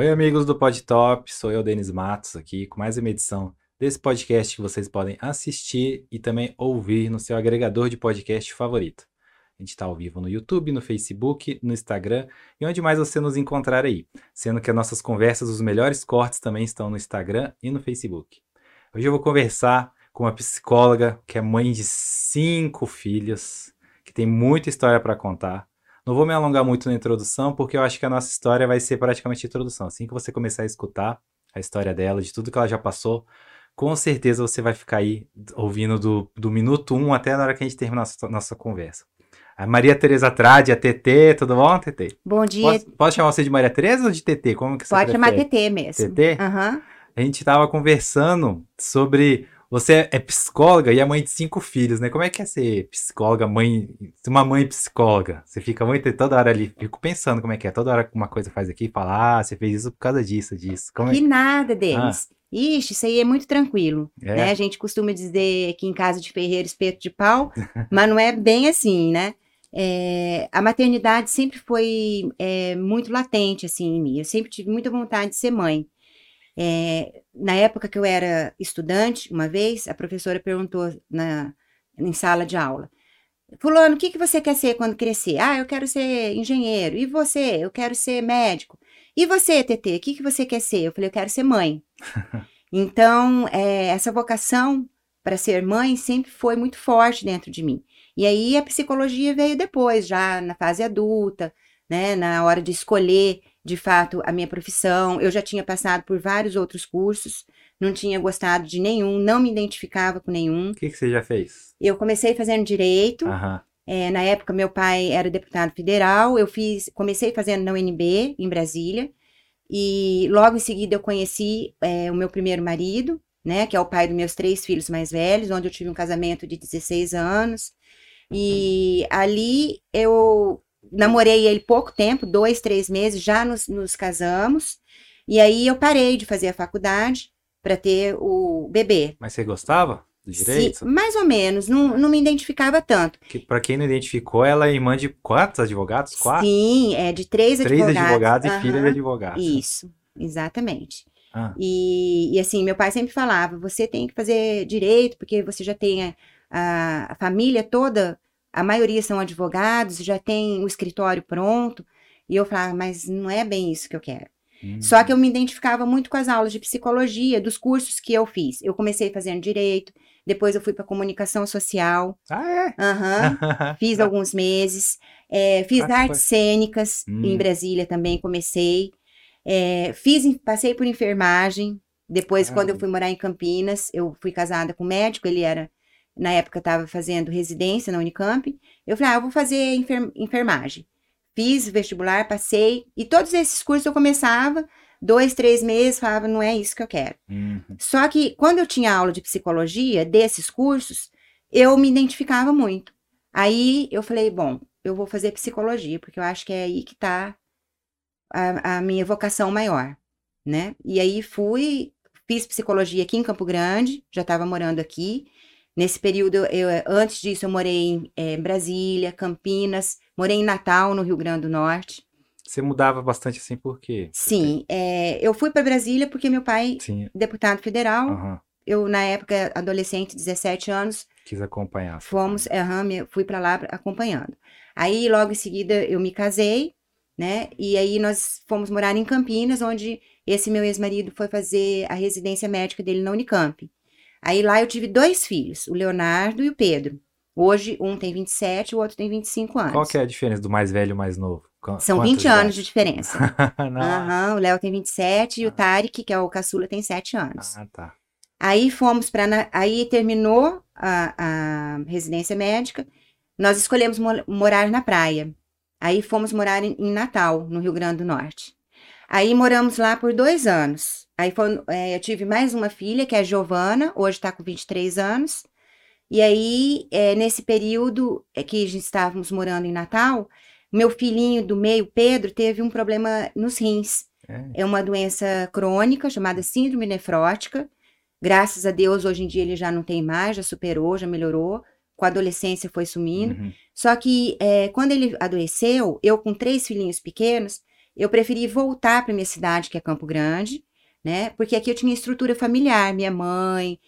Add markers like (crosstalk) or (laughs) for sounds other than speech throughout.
Oi, amigos do PodTop, sou eu, Denis Matos, aqui com mais uma edição desse podcast que vocês podem assistir e também ouvir no seu agregador de podcast favorito. A gente está ao vivo no YouTube, no Facebook, no Instagram e onde mais você nos encontrar aí. Sendo que as nossas conversas, os melhores cortes também estão no Instagram e no Facebook. Hoje eu vou conversar com uma psicóloga que é mãe de cinco filhos, que tem muita história para contar. Não vou me alongar muito na introdução, porque eu acho que a nossa história vai ser praticamente introdução. Assim que você começar a escutar a história dela, de tudo que ela já passou, com certeza você vai ficar aí ouvindo do, do minuto 1 um até na hora que a gente terminar nossa, nossa conversa. A Maria Tereza Trade, a TT, tudo bom, TT? Bom dia. Posso, posso, chamar você de Maria Tereza ou de TT? Como que você Pode prefere? chamar TT mesmo. TT? Aham. Uhum. A gente estava conversando sobre você é psicóloga e é mãe de cinco filhos, né? Como é que é ser psicóloga, mãe, uma mãe psicóloga? Você fica muito toda hora ali, fico pensando como é que é, toda hora uma coisa faz aqui, fala, ah, você fez isso por causa disso, disso. Como é? Que nada, Denis. Ah. Ixi, isso aí é muito tranquilo, é. né? A gente costuma dizer que em casa de ferreiro, espeto de pau, (laughs) mas não é bem assim, né? É, a maternidade sempre foi é, muito latente, assim, em mim. Eu sempre tive muita vontade de ser mãe. É, na época que eu era estudante, uma vez, a professora perguntou na, em sala de aula: Fulano, o que, que você quer ser quando crescer? Ah, eu quero ser engenheiro. E você? Eu quero ser médico. E você, TT, o que, que você quer ser? Eu falei: eu quero ser mãe. (laughs) então, é, essa vocação para ser mãe sempre foi muito forte dentro de mim. E aí a psicologia veio depois, já na fase adulta, né, na hora de escolher de fato a minha profissão. Eu já tinha passado por vários outros cursos, não tinha gostado de nenhum, não me identificava com nenhum. O que, que você já fez? Eu comecei fazendo direito. Aham. É, na época, meu pai era deputado federal. Eu fiz, comecei fazendo na UNB, em Brasília. E logo em seguida eu conheci é, o meu primeiro marido, né? Que é o pai dos meus três filhos mais velhos, onde eu tive um casamento de 16 anos. E ali eu namorei ele pouco tempo, dois, três meses, já nos, nos casamos. E aí eu parei de fazer a faculdade para ter o bebê. Mas você gostava do direito? Sim, mais ou menos, não, não me identificava tanto. Que, para quem não identificou, ela é irmã de quantos advogados? Quatro? Sim, é de três, três advogados. advogados uhum. e filha de advogados. Isso, exatamente. Ah. E, e, assim, meu pai sempre falava: você tem que fazer direito, porque você já tem a, a família toda a maioria são advogados, já tem o escritório pronto. E eu falava, mas não é bem isso que eu quero. Hum. Só que eu me identificava muito com as aulas de psicologia, dos cursos que eu fiz. Eu comecei fazendo direito, depois eu fui para comunicação social. Ah, é? Uhum, (laughs) fiz alguns meses. É, fiz Ah, artes foi. cênicas Hum. em Brasília também, comecei. É, fiz, passei por enfermagem. Depois, quando eu fui morar em Campinas, eu fui casada com um médico, ele era, na época, estava fazendo residência na Unicamp. Eu falei, ah, eu vou fazer enfer- enfermagem. Fiz vestibular, passei, e todos esses cursos eu começava, dois, três meses, falava, não é isso que eu quero. Uhum. Só que quando eu tinha aula de psicologia desses cursos, eu me identificava muito. Aí eu falei, bom, eu vou fazer psicologia, porque eu acho que é aí que está a, a minha vocação maior, né? E aí fui, fiz psicologia aqui em Campo Grande, já estava morando aqui. Nesse período, eu, antes disso, eu morei em eh, Brasília, Campinas, morei em Natal, no Rio Grande do Norte. Você mudava bastante assim por quê? Sim, eh, eu fui para Brasília porque meu pai, Sim. deputado federal, Aham. eu, na época, adolescente, 17 anos, Quis acompanhar. fomos, aham, me- fui para lá acompanhando. Aí, logo em seguida, eu me casei, né? E aí nós fomos morar em Campinas, onde esse meu ex-marido foi fazer a residência médica dele na Unicamp. Aí lá eu tive dois filhos, o Leonardo e o Pedro. Hoje, um tem 27 e o outro tem 25 anos. Qual que é a diferença do mais velho e mais novo? Qu- São quantas 20 anos de diferença. (laughs) Aham, o Léo tem 27 e o Tarek, que é o caçula, tem 7 anos. Ah, tá. Aí fomos para. Aí terminou a, a residência médica. Nós escolhemos mo- morar na praia. Aí fomos morar em, em Natal, no Rio Grande do Norte. Aí moramos lá por dois anos. Aí foi, é, eu tive mais uma filha, que é a Giovana, hoje está com 23 anos. E aí, é, nesse período é, que a gente estávamos morando em Natal, meu filhinho do meio, Pedro, teve um problema nos rins. É. É uma doença crônica chamada síndrome nefrótica. Graças a Deus, hoje em dia ele já não tem mais, já superou, já melhorou. Com a adolescência foi sumindo. Uhum. Só que é, quando ele adoeceu, eu com três filhinhos pequenos, eu preferi voltar para minha cidade, que é Campo Grande, né? Porque aqui eu tinha estrutura familiar, minha mãe,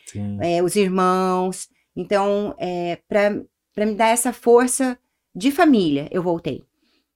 é, os irmãos. Então, é, para me dar essa força de família, eu voltei.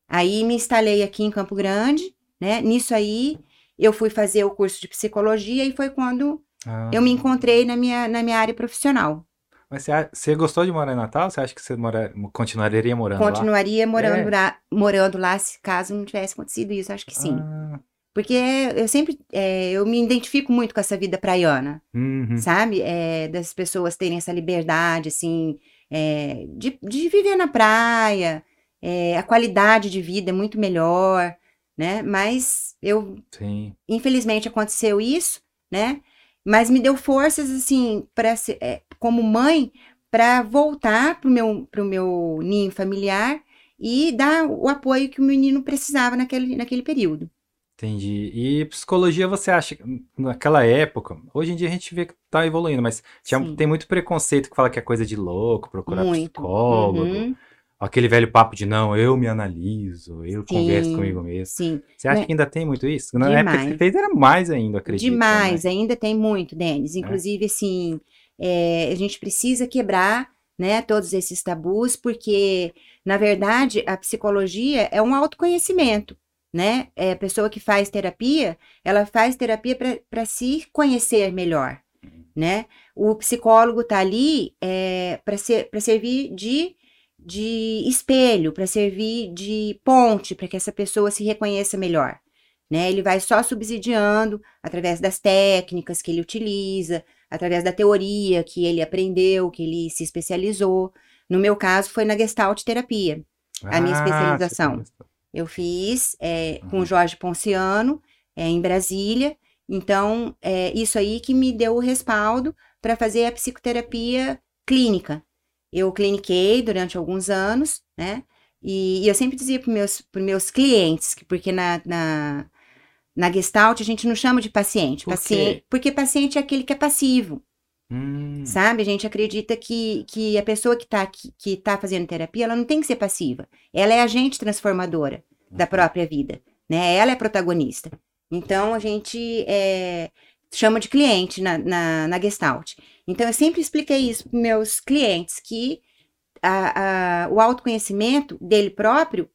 Aí me instalei aqui em Campo Grande, né? Nisso aí, eu fui fazer o curso de psicologia e foi quando ah. eu me encontrei na minha, na minha área profissional. Mas você, você gostou de morar em Natal? Você acha que você mora, continuaria morando continuaria lá? Continuaria morando, é. lá, morando lá se caso não tivesse acontecido isso, acho que sim. Ah. Porque eu sempre, é, eu me identifico muito com essa vida praiana, uhum. sabe? É, das pessoas terem essa liberdade, assim, é, de, de viver na praia, é, a qualidade de vida é muito melhor, né? Mas eu, Sim. infelizmente aconteceu isso, né? Mas me deu forças, assim, para é, como mãe, para voltar pro meu, pro meu ninho familiar e dar o apoio que o menino precisava naquele, naquele período. Entendi. E psicologia, você acha que naquela época, hoje em dia a gente vê que tá evoluindo, mas tinha, tem muito preconceito que fala que é coisa de louco, procurar muito. psicólogo. Uhum. Aquele velho papo de não, eu me analiso, eu sim, converso comigo mesmo. Sim. Você acha né? que ainda tem muito isso? Na Demais. época que você fez era mais ainda, acredito. Demais, né? ainda tem muito, Denis. É. Inclusive, é. assim, é, a gente precisa quebrar né, todos esses tabus, porque, na verdade, a psicologia é um autoconhecimento né? É, a pessoa que faz terapia, ela faz terapia para se conhecer melhor, né? O psicólogo tá ali é, para ser, servir de, de espelho, para servir de ponte, para que essa pessoa se reconheça melhor. Né? Ele vai só subsidiando através das técnicas que ele utiliza, através da teoria que ele aprendeu, que ele se especializou. No meu caso, foi na Gestalt terapia, a minha ah, especialização. Eu fiz é, com o uhum. Jorge Ponciano, é, em Brasília. Então, é isso aí que me deu o respaldo para fazer a psicoterapia clínica. Eu cliniquei durante alguns anos, né? E, e eu sempre dizia para meus, meus clientes, porque na, na, na Gestalt a gente não chama de paciente. Por paciente porque paciente é aquele que é passivo. Hum. Sabe? A gente acredita que, que a pessoa que está que, que tá fazendo terapia, ela não tem que ser passiva. Ela é agente transformadora da uhum. própria vida, né? Ela é protagonista. Então, a gente é, chama de cliente na, na, na Gestalt. Então, eu sempre expliquei isso para meus clientes, que a, a, o autoconhecimento dele próprio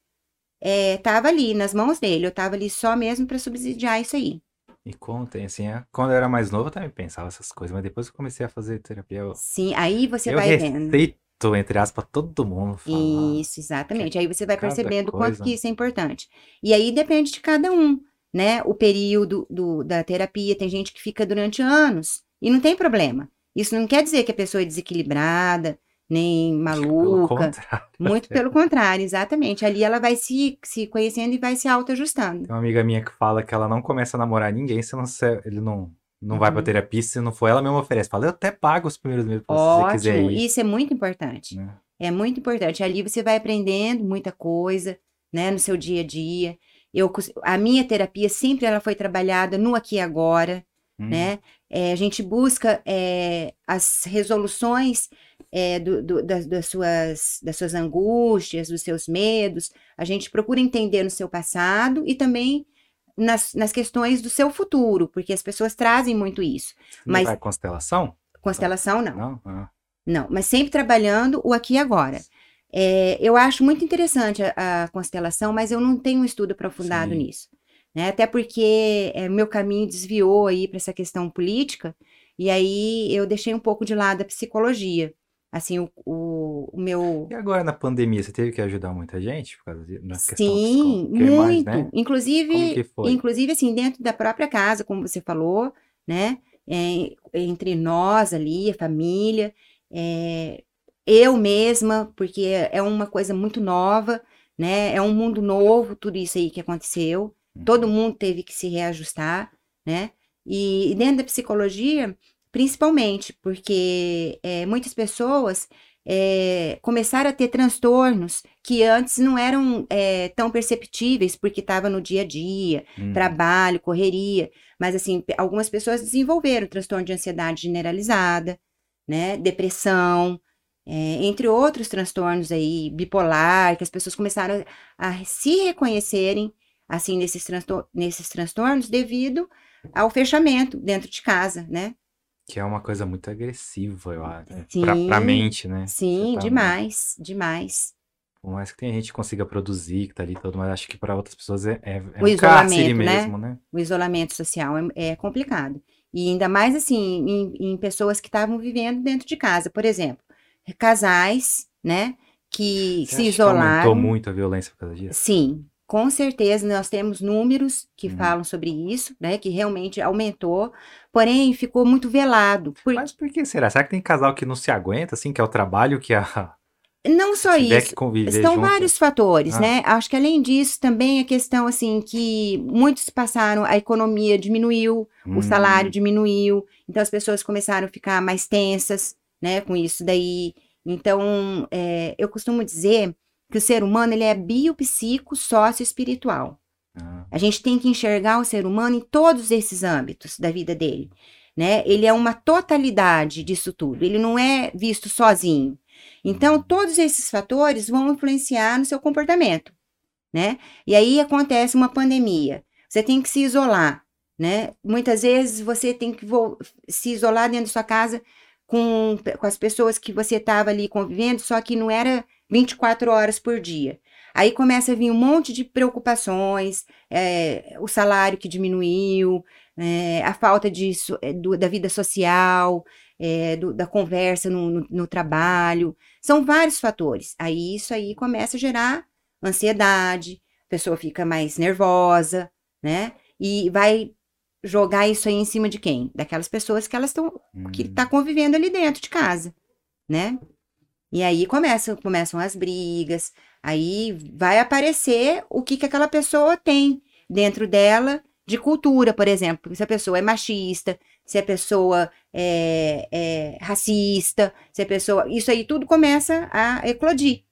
estava é, ali, nas mãos dele. Eu estava ali só mesmo para subsidiar isso aí. E contem, assim, é, quando eu era mais novo eu também pensava essas coisas, mas depois que eu comecei a fazer terapia, eu, Sim, aí você eu vai vendo. respeito, entre aspas, todo mundo. Falar Isso, exatamente. Aí você vai percebendo o quanto que isso é importante. E aí depende de cada um, né? O período do, da terapia, tem gente que fica durante anos e não tem problema. Isso não quer dizer que a pessoa é desequilibrada, nem maluca. Pelo (laughs) muito pelo contrário, exatamente. Ali ela vai se, se conhecendo e vai se autoajustando. Tem uma amiga minha que fala que ela não começa a namorar ninguém se não ele não não uhum. vai pra uhum. terapia, se não for ela mesma oferece. Fala, eu até pago os primeiros meses se você quiser ir. Isso é muito importante. Né? É muito importante. Ali você vai aprendendo muita coisa, né, no seu dia a dia. Eu, a minha terapia sempre ela foi trabalhada no aqui e agora, hum. né? É, a gente busca é, as resoluções é, do, do, das, das, suas, das suas angústias, dos seus medos. A gente procura entender no seu passado e também nas, nas questões do seu futuro, porque as pessoas trazem muito isso. Mas vai constelação? Constelação não. Não, ah. não, mas sempre trabalhando o aqui e agora. É, eu acho muito interessante a, a, constelação, mas eu não tenho um estudo aprofundado Sim. nisso. Né? Até porque é, meu caminho desviou aí para essa questão política, e aí eu deixei um pouco de lado a psicologia assim, o, o, o, meu... E agora na pandemia, você teve que ajudar muita gente por causa de, na Sim, muito. né? Inclusive, inclusive, assim, dentro da própria casa, como você falou, né? É, entre nós ali, a família, é, eu mesma, porque é uma coisa muito nova, né? É um mundo novo, tudo isso aí que aconteceu. Hum. Todo mundo teve que se reajustar, né? E, e dentro da psicologia, principalmente porque é, muitas pessoas é, começaram a ter transtornos que antes não eram é, tão perceptíveis porque estava no dia a dia, hum. trabalho, correria, mas assim algumas pessoas desenvolveram transtorno de ansiedade generalizada, né, depressão, é, entre outros transtornos aí bipolar que as pessoas começaram a se reconhecerem assim nesses, transtor nesses transtornos devido ao fechamento dentro de casa, né? Que é uma coisa muito agressiva, eu acho. Sim, pra, pra mente, né? Sim, tá demais, muito... demais. Por mais que tenha gente que consiga produzir, que tá ali todo, mas acho que para outras pessoas é, é, é o um isolamento, né? mesmo, né? O isolamento social é, é complicado. E ainda mais assim, em, em pessoas que estavam vivendo dentro de casa, por exemplo, casais, né? Que Você se isolaram. Que aumentou muito a violência por causa disso? Sim, com certeza nós temos números que uhum. falam sobre isso, né? Que realmente aumentou, porém ficou muito velado. Por... Mas por que será? Será que tem casal que não se aguenta, assim, que é o trabalho que a. Não só isso. Estão junto. vários fatores, ah. né? Acho que além disso, também a questão assim que muitos passaram, a economia diminuiu, hum. o salário diminuiu, então as pessoas começaram a ficar mais tensas, né? Com isso daí. Então, é, eu costumo dizer que o ser humano ele é biopsico sócio-espiritual. Ah. A gente tem que enxergar o ser humano em todos esses âmbitos da vida dele. Né? Ele é uma totalidade disso tudo, ele não é visto sozinho. Então, uhum. todos esses fatores vão influenciar no seu comportamento, né? E aí acontece uma pandemia. Você tem que se isolar, né? Muitas vezes você tem que se isolar dentro da sua casa com, com as pessoas que você estava ali convivendo, só que não era 24 horas por dia. Aí começa a vir um monte de preocupações, é, o salário que diminuiu, é, a falta de, é, do, da vida social, é, do, da conversa no, no, no, trabalho. São vários fatores. Aí isso aí começa a gerar ansiedade, a pessoa fica mais nervosa, né? E vai jogar isso aí em cima de quem? Daquelas pessoas que elas estão hum. que tá convivendo ali dentro de casa, né? E aí começam, começam as brigas, aí vai aparecer o que, que aquela pessoa tem dentro dela de cultura, por exemplo. Se a pessoa é machista, se a pessoa é, é racista, se a pessoa. Isso aí tudo começa a eclodir.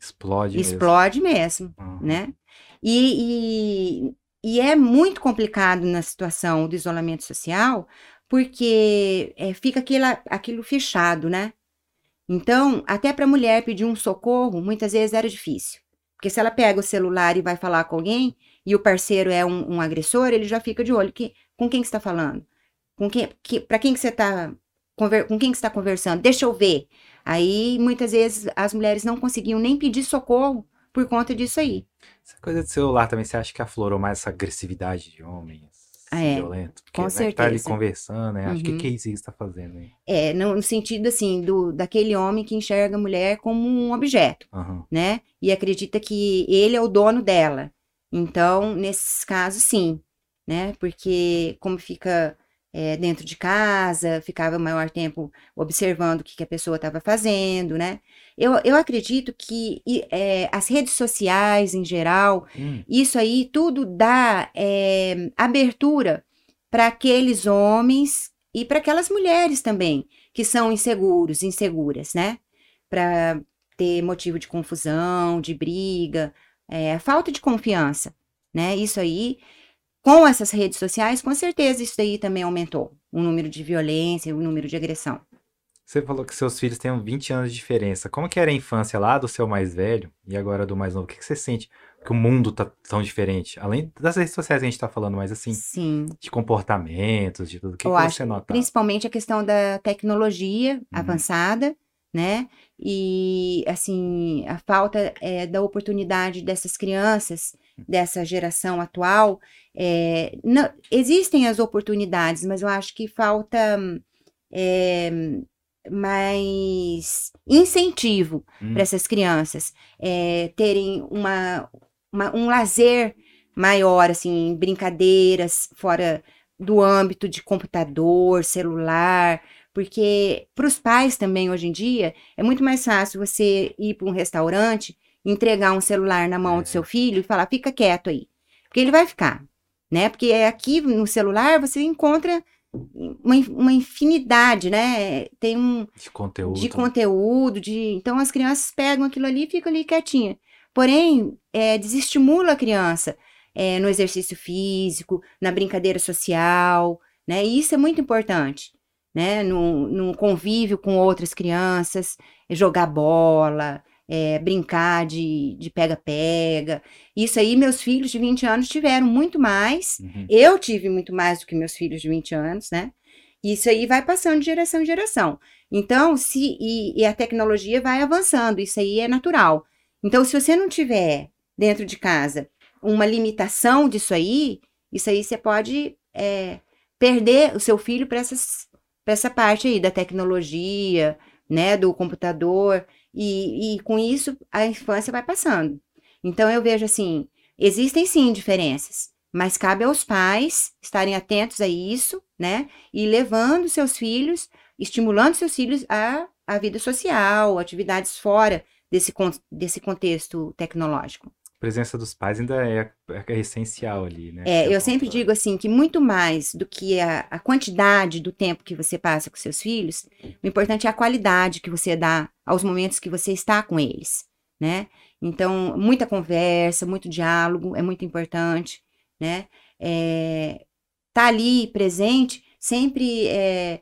Explode Explode mesmo, mesmo uhum. né? E, e, e é muito complicado na situação do isolamento social, porque é, fica aquilo, aquilo fechado, né? Então, até para a mulher pedir um socorro, muitas vezes era difícil. Porque se ela pega o celular e vai falar com alguém, e o parceiro é um, um agressor, ele já fica de olho. Que, com quem que está falando? Com quem, que, para quem que você está com quem que está conversando? Deixa eu ver. Aí, muitas vezes, as mulheres não conseguiam nem pedir socorro por conta disso aí. Essa coisa de celular também, você acha que aflorou mais essa agressividade de homens? Ah, é, violento? Porque, com né, certeza. Tá ali conversando, né? Acho uhum. que que é isso que está fazendo aí? É, no, no, sentido, assim, do, daquele homem que enxerga a mulher como um objeto, uhum. né? E acredita que ele é o dono dela. Então, nesses casos, sim, né? Porque como fica é, dentro de casa, ficava o maior tempo observando o que, que a pessoa estava fazendo, né? Eu, eu acredito que é, as redes sociais, em geral, hum. isso aí tudo dá é, abertura para aqueles homens e para aquelas mulheres também, que são inseguros, inseguras, né? Para ter motivo de confusão, de briga, é, falta de confiança, né? Isso aí com essas redes sociais, com certeza isso daí também aumentou o número de violência, o número de agressão. Você falou que seus filhos têm 20 anos de diferença. Como que era a infância lá do seu mais velho e agora do mais novo? O que, que você sente que o mundo tá tão diferente? Além das redes sociais que a gente tá falando, mas assim, Sim. de comportamentos, de tudo. O que, que você nota? Principalmente a questão da tecnologia uhum. avançada, né? E, assim, a falta é, da oportunidade dessas crianças, dessa geração atual, é, não, existem as oportunidades, mas eu acho que falta é, mais incentivo hum. para essas crianças é, terem uma, uma, um lazer maior, assim, brincadeiras fora do âmbito de computador, celular, porque para os pais também hoje em dia é muito mais fácil você ir para um restaurante, entregar um celular na mão é. do seu filho e falar, fica quieto aí. Porque ele vai ficar né? Porque aqui no celular você encontra uma, uma infinidade, né? Tem um de conteúdo. de conteúdo, de então as crianças pegam aquilo ali e ficam ali quietinha. Porém, é, desestimula a criança é, no exercício físico, na brincadeira social, né? E isso é muito importante, né? No, no convívio com outras crianças, jogar bola, é, brincar de pega-pega. Isso aí, meus filhos de 20 anos tiveram muito mais. Uhum. Eu tive muito mais do que meus filhos de 20 anos, né? Isso aí vai passando de geração em geração. Então, se e, e, a tecnologia vai avançando, isso aí é natural. Então, se você não tiver dentro de casa uma limitação disso aí, isso aí você pode é, perder o seu filho para essa parte aí da tecnologia, né, do computador, e, e com isso a infância vai passando. Então eu vejo assim, existem sim diferenças, mas cabe aos pais estarem atentos a isso, né, e levando seus filhos, estimulando seus filhos a, a vida social, atividades fora desse, desse contexto tecnológico presença dos pais ainda é, é essencial ali, né? É, eu sempre digo assim que muito mais do que a, a, quantidade do tempo que você passa com seus filhos, o importante é a qualidade que você dá aos momentos que você está com eles, né? Então, muita conversa, muito diálogo é muito importante, né? É, tá ali presente, sempre é,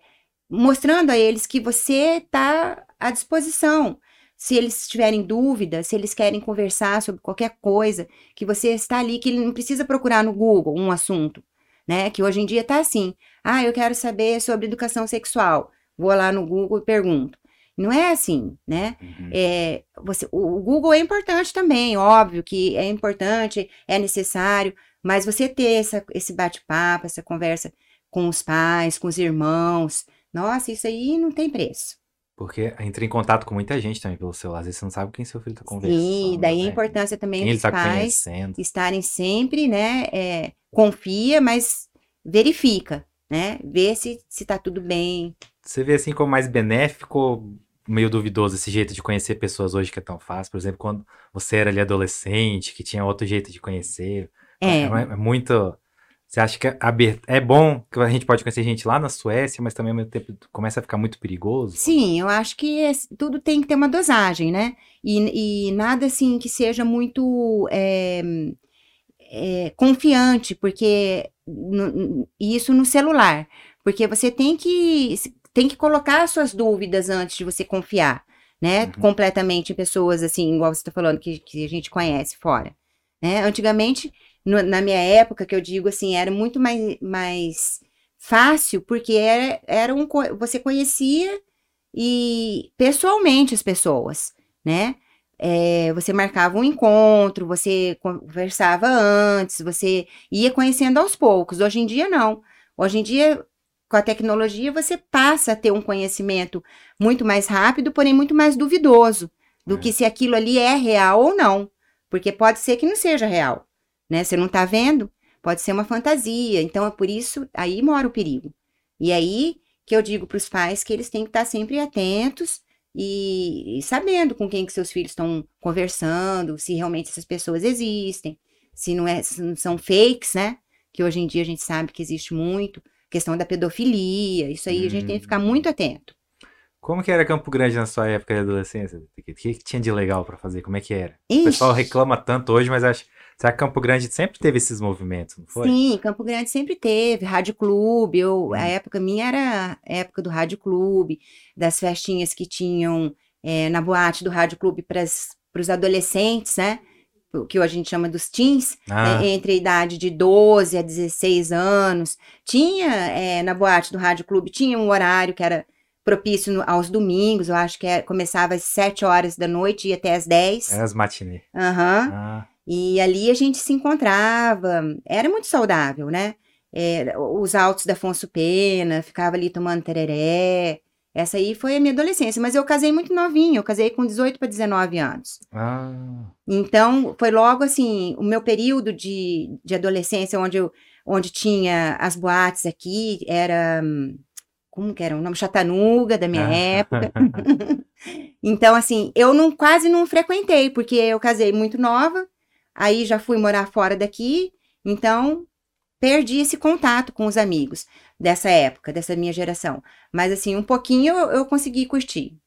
mostrando a eles que você está à disposição se eles tiverem dúvida, se eles querem conversar sobre qualquer coisa, que você está ali, que ele não precisa procurar no Google um assunto, né? Que hoje em dia está assim. Ah, eu quero saber sobre educação sexual. Vou lá no Google e pergunto. Não é assim, né? Uhum. É, você, o, o Google é importante também, óbvio que é importante, é necessário, mas você ter essa, esse bate-papo, essa conversa com os pais, com os irmãos, nossa, isso aí não tem preço. Porque entra em contato com muita gente também pelo celular. Às vezes você não sabe quem seu filho está conversando. Sim, daí né? a importância também quem dos tá pais conhecendo. estarem sempre, né? É, confia, mas verifica, né? Vê se, se tá tudo bem. Você vê assim como mais benéfico meio duvidoso esse jeito de conhecer pessoas hoje que é tão fácil? Por exemplo, quando você era ali adolescente, que tinha outro jeito de conhecer. É, é, é muito você acha que é, é bom que a gente pode conhecer gente lá na Suécia, mas também ao mesmo tempo começa a ficar muito perigoso? Sim, eu acho que tudo tem que ter uma dosagem, né? E, e nada assim que seja muito é, é, confiante, porque no, isso no celular. Porque você tem que, tem que colocar as suas dúvidas antes de você confiar, né? Uhum. Completamente em pessoas assim, igual você está falando, que, que a gente conhece fora. Né? Antigamente no, na minha época, que eu digo assim, era muito mais, mais fácil, porque era, era um, você conhecia e pessoalmente as pessoas, né? É, você marcava um encontro, você conversava antes, você ia conhecendo aos poucos. Hoje em dia, não. Hoje em dia, com a tecnologia, você passa a ter um conhecimento muito mais rápido, porém muito mais duvidoso do é. que se aquilo ali é real ou não. Porque pode ser que não seja real né? Você não está vendo? Pode ser uma fantasia. Então é por isso aí mora o perigo. E aí que eu digo para os pais que eles têm que estar tá sempre atentos e, e, sabendo com quem que seus filhos estão conversando, se realmente essas pessoas existem, se não, é, se não são fakes, né? Que hoje em dia a gente sabe que existe muito, questão da pedofilia, isso aí hum. a gente tem que ficar muito atento. Como que era Campo Grande na sua época de adolescência? O que, que tinha de legal para fazer? Como é que era? Ixi. O pessoal reclama tanto hoje, mas acho Será que Campo Grande sempre teve esses movimentos, não foi? Sim, Campo Grande sempre teve. Rádio Clube, eu, hum. a época minha era a época do Rádio Clube, das festinhas que tinham é, na boate do Rádio Clube para os adolescentes, né? O que a gente chama dos teens, ah. é, entre a idade de 12 a 16 anos. Tinha, é, na boate do Rádio Clube, tinha um horário que era propício no, aos domingos, eu acho que é, começava às 7 horas da noite e até às 10. É as matinê. Aham. Uhum. Ah. E ali a gente se encontrava, era muito saudável, né? É, os altos da Afonso Pena, ficava ali tomando tereré. Essa aí foi a minha adolescência, mas eu casei muito novinha, eu casei com 18 para 19 anos. Ah. Então, foi logo assim, o meu período de, de adolescência, onde, eu, onde tinha as boates aqui, era. Como que era? O nome Chatanuga, da minha ah. época. (laughs) então, assim, eu não, quase não frequentei, porque eu casei muito nova, Aí já fui morar fora daqui, então perdi esse contato com os amigos dessa época, dessa minha geração. Mas assim, um pouquinho eu, eu consegui curtir.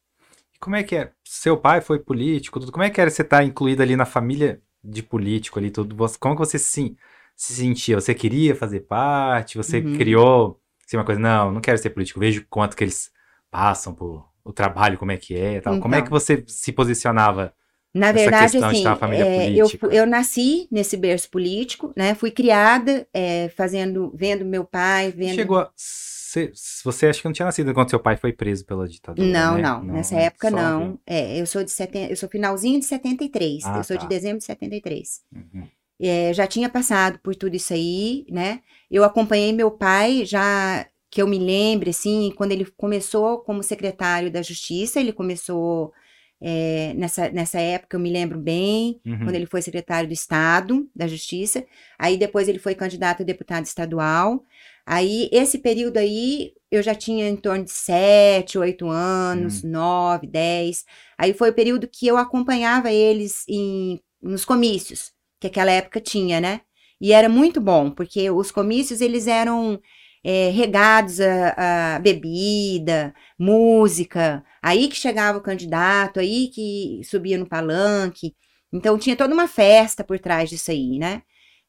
Como é que é? Seu pai foi político, tudo. Como é que era você estar tá incluída ali na família de político ali, tudo? Como que você se, se sentia? Você queria fazer parte? Você uhum. criou assim, uma coisa, não, não quero ser político, vejo quanto que eles passam por o trabalho, como é que é, tal. Então. Como é que então. você se posicionava Na Essa verdade, assim, é, eu, eu nasci nesse berço político, né? Fui criada é, fazendo, vendo meu pai, vendo. Chegou a... Você, você acha que não tinha nascido quando seu pai foi preso pela ditadura, Não, né? não, nessa época só não. É, eu sou de seten... eu sou finalzinho de 73. Ah, eu sou tá. de dezembro de 73. Uhum. É, já tinha passado por tudo isso aí, né? Eu acompanhei meu pai já que eu me lembre, assim, quando ele começou como secretário da Justiça, ele começou é, nessa, nessa época, eu me lembro bem, Uhum. quando ele foi secretário do Estado da Justiça. Aí depois ele foi candidato a deputado estadual. Aí esse período aí eu já tinha em torno de sete, oito anos, nove, dez. Aí foi o período que eu acompanhava eles em, nos comícios, que aquela época tinha, né? E era muito bom, porque os comícios eles eram é, regados a, a bebida, música. Aí que chegava o candidato, aí que subia no palanque. Então tinha toda uma festa por trás disso aí, né?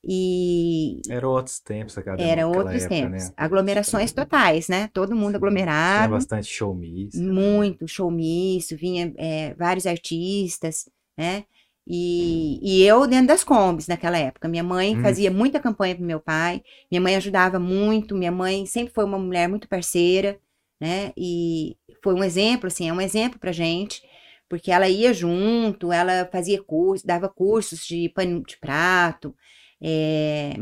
E Eram outros tempos, cara. eram outros época, tempos. né? Aglomerações totais, né? Todo mundo Tinha aglomerado. bastante showmício. Muito showmício, vinha é, vários artistas, né? E, e eu dentro das combis naquela época. Minha mãe Hum. fazia muita campanha pro meu pai, minha mãe ajudava muito, minha mãe sempre foi uma mulher muito parceira, né? E foi um exemplo, assim, é um exemplo pra gente, porque ela ia junto, ela fazia curso, dava cursos de pano de prato, é,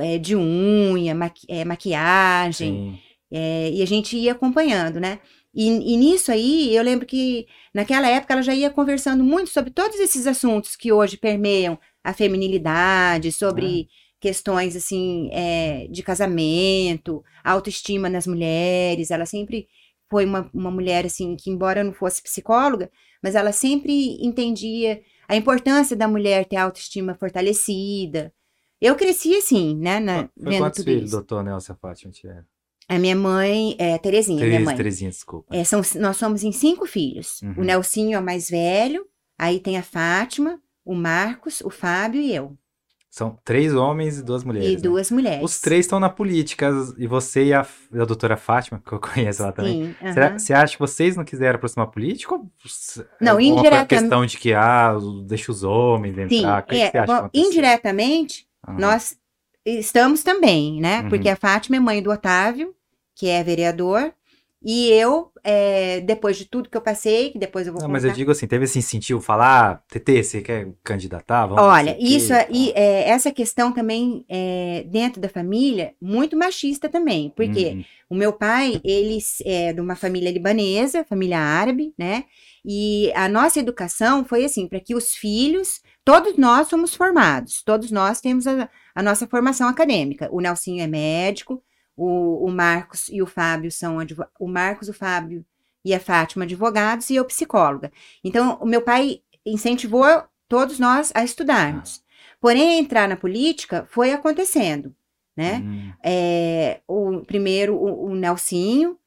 é, de unha, maqui- é, maquiagem, é, e a gente ia acompanhando, né? E, e nisso aí, eu lembro que naquela época ela já ia conversando muito sobre todos esses assuntos que hoje permeiam a feminilidade, sobre questões assim é, de casamento, autoestima nas mulheres. Ela sempre foi uma, uma mulher assim que, embora não fosse psicóloga, mas ela sempre entendia a importância da mulher ter autoestima fortalecida. Eu cresci assim, né, na, Foi vendo quantos tudo filhos, isso. doutor Nelson Fátima, tiveram? A minha mãe, é, Terezinha, minha Três, mãe. Terezinha, desculpa. É, são, nós somos em cinco filhos. Uhum. O Nelsinho é o mais velho, aí tem a Fátima, o Marcos, o Fábio e eu. São três homens e duas mulheres. e né? duas mulheres. Os três estão na política, e você e a, a doutora Fátima, que eu (laughs) conheço lá também. Sim, Será-. Você acha que vocês não quiseram aproximar Não, é uma indiretamente- questão de que, ah, deixa os homens Sim, entrar. O que, que é, você acha que bom, indiretamente, Aham. nós estamos também, né? Uhum. Porque a Fátima é mãe do Otávio, que é vereador, e eu, é, depois de tudo que eu passei, que depois eu vou Não, contar. mas eu digo assim, teve esse incentivo, falar, ah, TT, você quer candidatar? Vamos Olha, não sei o quê isso e é, essa questão também é, dentro da família, muito machista também, porque Uhum. o meu pai, ele é de uma família libanesa, família árabe, né? E a nossa educação foi assim, para que os filhos, todos nós somos formados, todos nós temos a, a nossa formação acadêmica. O Nelsinho é médico, o, o Marcos e o Fábio são advo- o Marcos, o Fábio e a Fátima advogados e eu psicóloga. Então, o meu pai incentivou todos nós a estudarmos. Porém, entrar na política foi acontecendo, né? Hum, É, o primeiro o, o Nelsinho,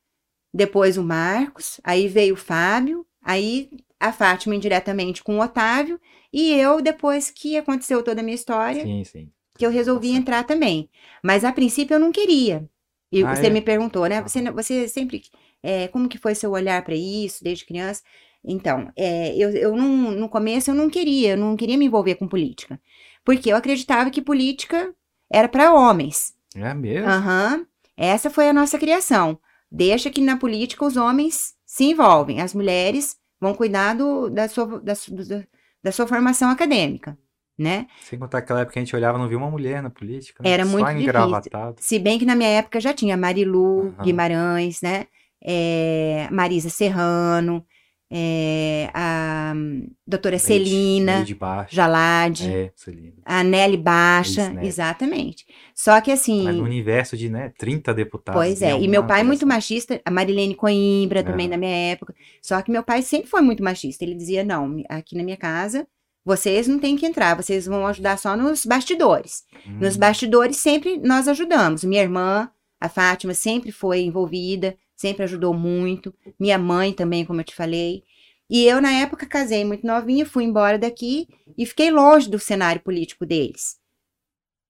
depois o Marcos, aí veio o Fábio, aí a Fátima indiretamente com o Otávio, e eu, depois que aconteceu toda a minha história, sim, sim. que eu resolvi Nossa. entrar também. Mas a princípio eu não queria. E Ah, você é? me perguntou, né? Ah. Você, você sempre. é, como que foi seu olhar para isso, desde criança? Então, é, eu, eu não, no começo eu não queria, eu não queria me envolver com política. Porque eu acreditava que política era para homens. É mesmo? Aham. Essa foi a nossa criação. Deixa que na política os homens se envolvem, as mulheres vão cuidar do- da, sua, da, su- da, da sua formação acadêmica, né? Sem contar aquela época que a gente olhava e não via uma mulher na política. né? Era Só muito difícil. engravatado. Se bem que na minha época já tinha Marilu Aham. Guimarães, né? É, Marisa Serrano, é, a hum, doutora Leite- Celina leite de baixo. Jalade, É, Celina. a Nelly Baixa, Isso, né? exatamente. Só que assim, Mas no universo de, né, 30 deputados. Pois é, e meu pai muito seleção. machista, a Marilene Coimbra também na minha época. Só que meu pai sempre foi muito machista. Ele dizia: não, aqui na minha casa, vocês não têm que entrar, vocês vão ajudar só nos bastidores. Nos Hum, bastidores sempre nós ajudamos. Minha irmã, a Fátima, sempre foi envolvida, sempre ajudou muito. Minha mãe também, como eu te falei. E eu, na época, casei muito novinha, fui embora daqui e fiquei longe do cenário político deles.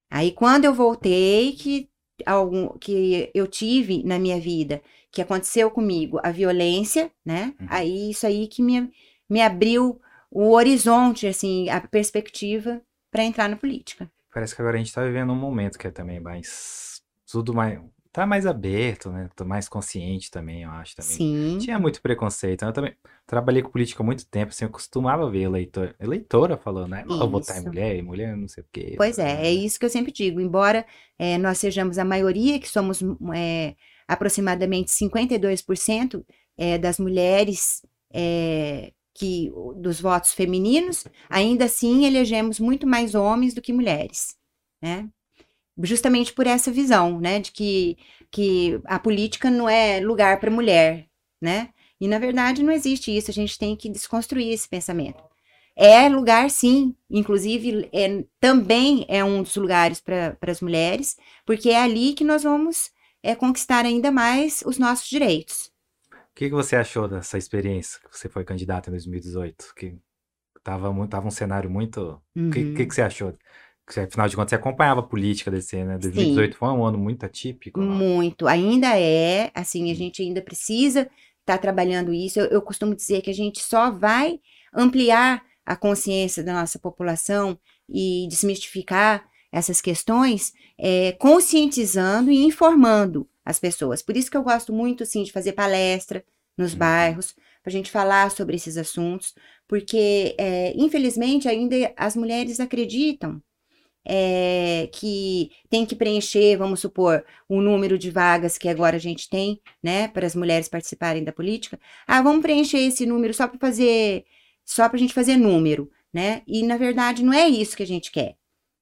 Aí, quando eu voltei, que, algum, que eu tive na minha vida, que aconteceu comigo, a violência, né? Uhum. Aí, isso aí que me, me abriu o horizonte, assim, a perspectiva para entrar na política. Parece que agora a gente está vivendo um momento que é também mais. Tudo mais. Tá mais aberto, né? Tô mais consciente também, eu acho também. Sim. Tinha muito preconceito. Eu também trabalhei com política há muito tempo, assim, eu costumava ver eleitor, eleitora falando, né? Não votar em mulher, e mulher não sei o quê. Pois é, é isso que eu sempre digo. Embora eh, nós sejamos a maioria, que somos eh, aproximadamente 52% eh, das mulheres eh, que dos votos femininos, ainda assim elegemos muito mais homens do que mulheres, né? Justamente por essa visão, né, de que, que a política não é lugar para mulher, né? E na verdade não existe isso, a gente tem que desconstruir esse pensamento. É lugar, sim. Inclusive, é, também é um dos lugares para as mulheres, porque é ali que nós vamos é, conquistar ainda mais os nossos direitos. O que, que você achou dessa experiência que você foi candidata em 2018? Que tava, muito, tava um cenário muito. O que, Uhum. que, que você achou? Que você, afinal de contas, você acompanhava a política desse ano, né? 2018 foi um ano muito atípico. não? Muito. Ainda é, assim, a gente ainda precisa estar trabalhando isso. Eu, eu costumo dizer que a gente só vai ampliar a consciência da nossa população e desmistificar essas questões é, conscientizando e informando as pessoas. Por isso que eu gosto muito, assim, de fazer palestra nos Uhum. bairros, para a gente falar sobre esses assuntos, porque, é, infelizmente, ainda as mulheres acreditam é, que tem que preencher, vamos supor, o número de vagas que agora a gente tem, né, para as mulheres participarem da política. Ah, vamos preencher esse número só para fazer, só para a gente fazer número, né? E na verdade não é isso que a gente quer,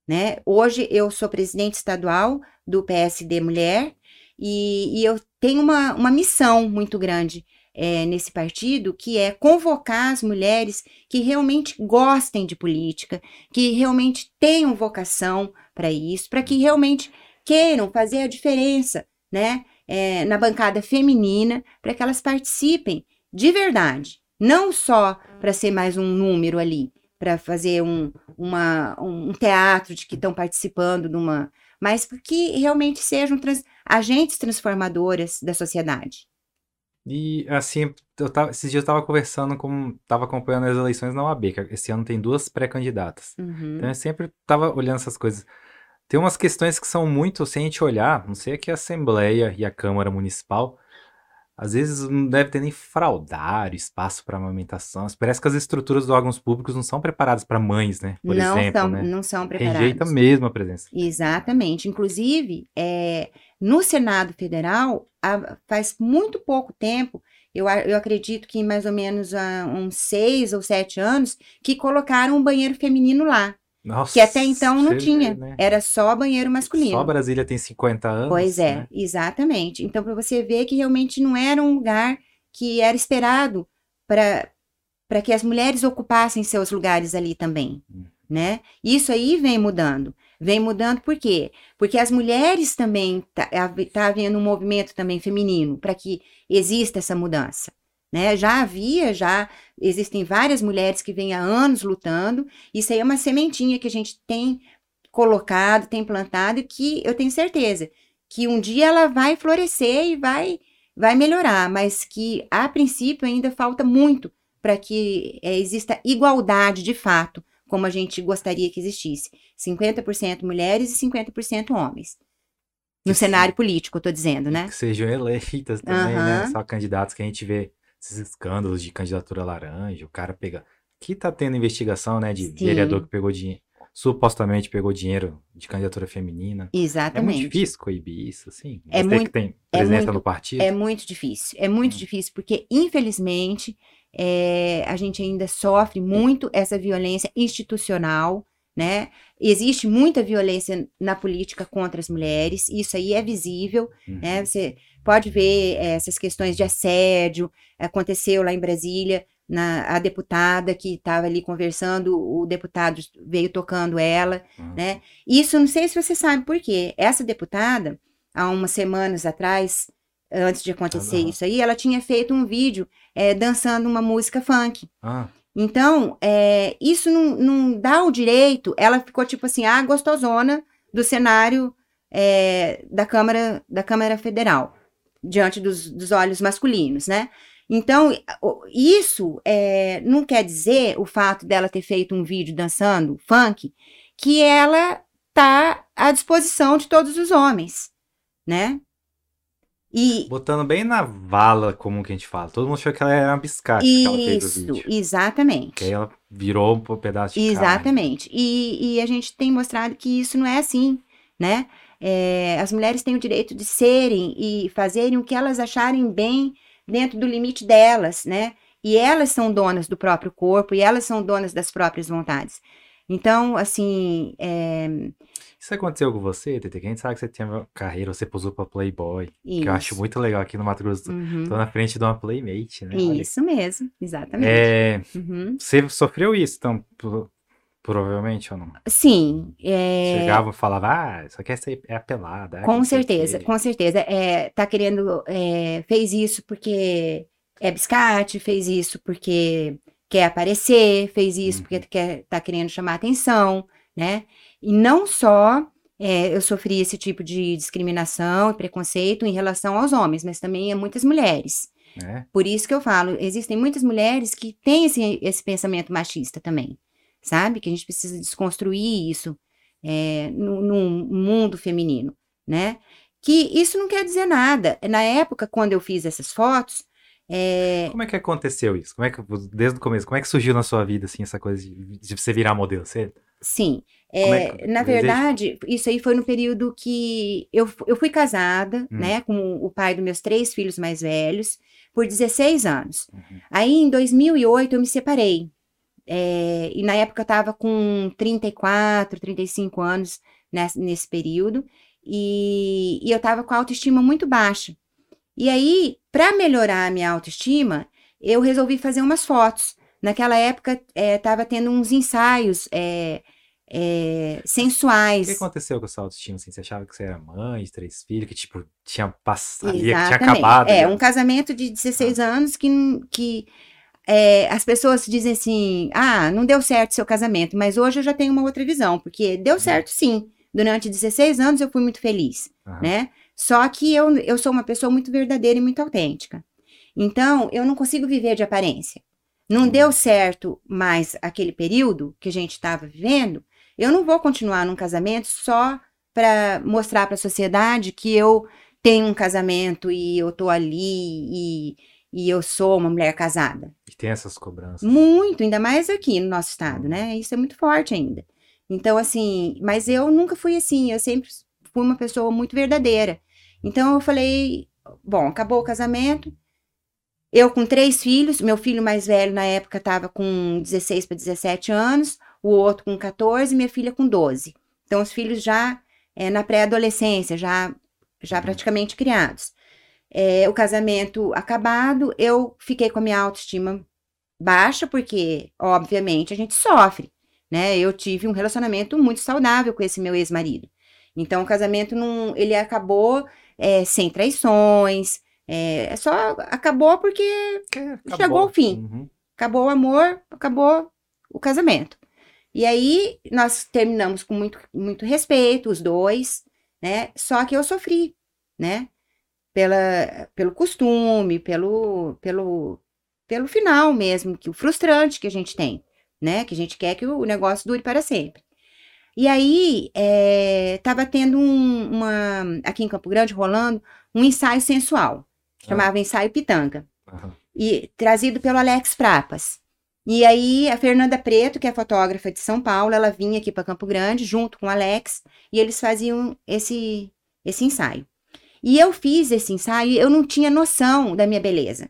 né? Hoje eu sou presidente estadual do PSD Mulher e, e eu tenho uma, uma missão muito grande é, nesse partido, que é convocar as mulheres que realmente gostem de política, que realmente tenham vocação para isso, para que realmente queiram fazer a diferença, né, é, na bancada feminina, para que elas participem de verdade, não só para ser mais um número ali, para fazer um, uma, um teatro de que estão participando de uma, mas que realmente sejam trans, agentes transformadoras da sociedade. E assim, eu tava, esses dias eu tava conversando com. tava acompanhando as eleições na OAB, que esse ano tem duas pré-candidatas. Uhum. Então eu sempre tava olhando essas coisas. Tem umas questões que são muito, se a gente olhar, não sei aqui a Assembleia e a Câmara Municipal, às vezes não deve ter nem fraldário, espaço para amamentação. Parece que as estruturas dos órgãos públicos não são preparadas para mães, né? Por não exemplo, são, né? não são preparados. Rejeita mesmo a presença. Exatamente. Inclusive, é, no Senado Federal, há- faz muito pouco tempo, eu, eu acredito que mais ou menos há uns seis ou sete anos, que colocaram um banheiro feminino lá. Nossa, Que até então não você vê, tinha. né? Era só banheiro masculino. Só Brasília tem 50 anos. Pois é, né? exatamente. Então, para você ver que realmente não era um lugar que era esperado para que as mulheres ocupassem seus lugares ali também, Hum. né? Isso aí vem mudando. Vem mudando por quê? Porque as mulheres também tá, hav- tá havendo um movimento também feminino para que exista essa mudança, né? Já havia, já existem várias mulheres que vêm há anos lutando. Isso aí é uma sementinha que a gente tem colocado, tem plantado e que eu tenho certeza que um dia ela vai florescer e vai vai melhorar, mas que a princípio ainda falta muito para que eh, exista igualdade de fato, como a gente gostaria que existisse. 50% mulheres e 50% homens. No Que cenário político, tô dizendo, né? Que sejam eleitas também, né? Aham. Só candidatos que a gente vê esses escândalos de candidatura laranja, o cara pega. Que tá tendo investigação, né? De Sim. vereador que pegou dinheiro. Supostamente pegou dinheiro de candidatura feminina. É muito Exatamente. difícil coibir isso, assim. É Você muito- que tem é presença muito- no partido. É muito difícil, é muito Hum. difícil, porque infelizmente é, a gente ainda sofre muito essa violência institucional, né? Existe muita violência na política contra as mulheres, isso aí é visível, Uhum. né? Você pode ver eh, essas questões de assédio, aconteceu lá em Brasília, na, a deputada que estava ali conversando, o deputado veio tocando ela, Uhum. né? Isso, não sei se você sabe por quê. Essa deputada, há umas semanas atrás, antes de acontecer Aham. isso aí, ela tinha feito um vídeo eh, dançando uma música funk. Ah, Então, eh, isso não, não dá o direito. Ela ficou tipo assim, a gostosona do cenário eh, da Câmara, da Câmara Federal, diante dos, dos olhos masculinos, né? Então, isso é, não quer dizer o fato dela ter feito um vídeo dançando funk, que ela tá à disposição de todos os homens, né? E... Botando bem na vala, como que a gente fala. Todo mundo achou que ela era uma biscate Isso, que ela fez o vídeo. exatamente. Que aí ela virou um pedaço de Exatamente. E, e, a gente tem mostrado que isso não é assim, né? É, as mulheres têm o direito de serem e fazerem o que elas acharem bem dentro do limite delas, né? E elas são donas do próprio corpo e elas são donas das próprias vontades. Então, assim, é, isso aconteceu com você, Tete? Que a gente sabe que você tinha uma carreira, você posou pra Playboy. Isso. Que eu acho muito legal aqui no Mato Grosso. Uhum. Tô na frente de uma Playmate, né? Isso Olha. mesmo, exatamente. É... Uhum. Você sofreu isso, então, provavelmente ou não? Sim. É... Chegava e falava, ah, isso aqui é, é apelada. Com certeza, com certeza. É, tá querendo, é, fez isso porque é biscate, fez isso porque quer aparecer, fez isso uhum. porque quer, tá querendo chamar atenção, né? E não só é, eu sofri esse tipo de discriminação e preconceito em relação aos homens, mas também a muitas mulheres. É. Por isso que eu falo, existem muitas mulheres que têm esse, esse pensamento machista também, sabe? Que a gente precisa desconstruir isso é, no, no mundo feminino, né? Que isso não quer dizer nada. Na época, quando eu fiz essas fotos, é... Como é que aconteceu isso? Como é que, desde o começo, como é que surgiu na sua vida, assim, essa coisa de, de você virar modelo? Você... Sim. É, é, na verdade, isso aí foi no período que eu, eu fui casada, hum. né, com o pai dos meus três filhos mais velhos, por 16 anos. Uhum. Aí, em 2008, eu me separei. É, e na época eu estava com 34, 35 anos nesse, nesse período, e, e eu estava com a autoestima muito baixa. E aí, para melhorar a minha autoestima, eu resolvi fazer umas fotos. Naquela época, estava é, tendo uns ensaios é, é, sensuais. O que aconteceu com a sua autoestima? Assim, você achava que você era mãe de três filhos, que tipo, tinha passado, tinha acabado? É, um casamento de 16 ah. anos que, que é, as pessoas dizem assim, ah, não deu certo seu casamento, mas hoje eu já tenho uma outra visão, porque deu uhum. certo sim. Durante 16 anos eu fui muito feliz, uhum. né? Só que eu, eu sou uma pessoa muito verdadeira e muito autêntica. Então, eu não consigo viver de aparência. Não uhum. deu certo mais aquele período que a gente estava vivendo, eu não vou continuar num casamento só para mostrar para a sociedade que eu tenho um casamento e eu tô ali e, e eu sou uma mulher casada. E tem essas cobranças. Muito, ainda mais aqui no nosso estado, né? Isso é muito forte ainda. Então, assim, mas eu nunca fui assim, eu sempre fui uma pessoa muito verdadeira. Então eu falei, bom, acabou o casamento. Eu com três filhos, meu filho mais velho na época estava com 16 para 17 anos, o outro com 14 e minha filha com 12. Então, os filhos já é, na pré-adolescência, já, já praticamente criados. É, o casamento acabado, eu fiquei com a minha autoestima baixa, porque, obviamente, a gente sofre, né? Eu tive um relacionamento muito saudável com esse meu ex-marido. Então, o casamento não, ele acabou é, sem traições, é, só acabou porque acabou. chegou ao fim. Uhum. Acabou o amor, acabou o casamento. E aí nós terminamos com muito, muito respeito, os dois, né? Só que eu sofri, né? Pela, pelo costume, pelo, pelo, pelo final mesmo, que o frustrante que a gente tem, né? Que a gente quer que o negócio dure para sempre. E aí, é, tava tendo um, uma, aqui em Campo Grande, rolando, um ensaio sensual, chamava ah. Ensaio Pitanga, e trazido pelo Alex Prapas. E aí a Fernanda Preto, que é fotógrafa de São Paulo, ela vinha aqui para Campo Grande junto com o Alex e eles faziam esse esse ensaio. E eu fiz esse ensaio eu não tinha noção da minha beleza.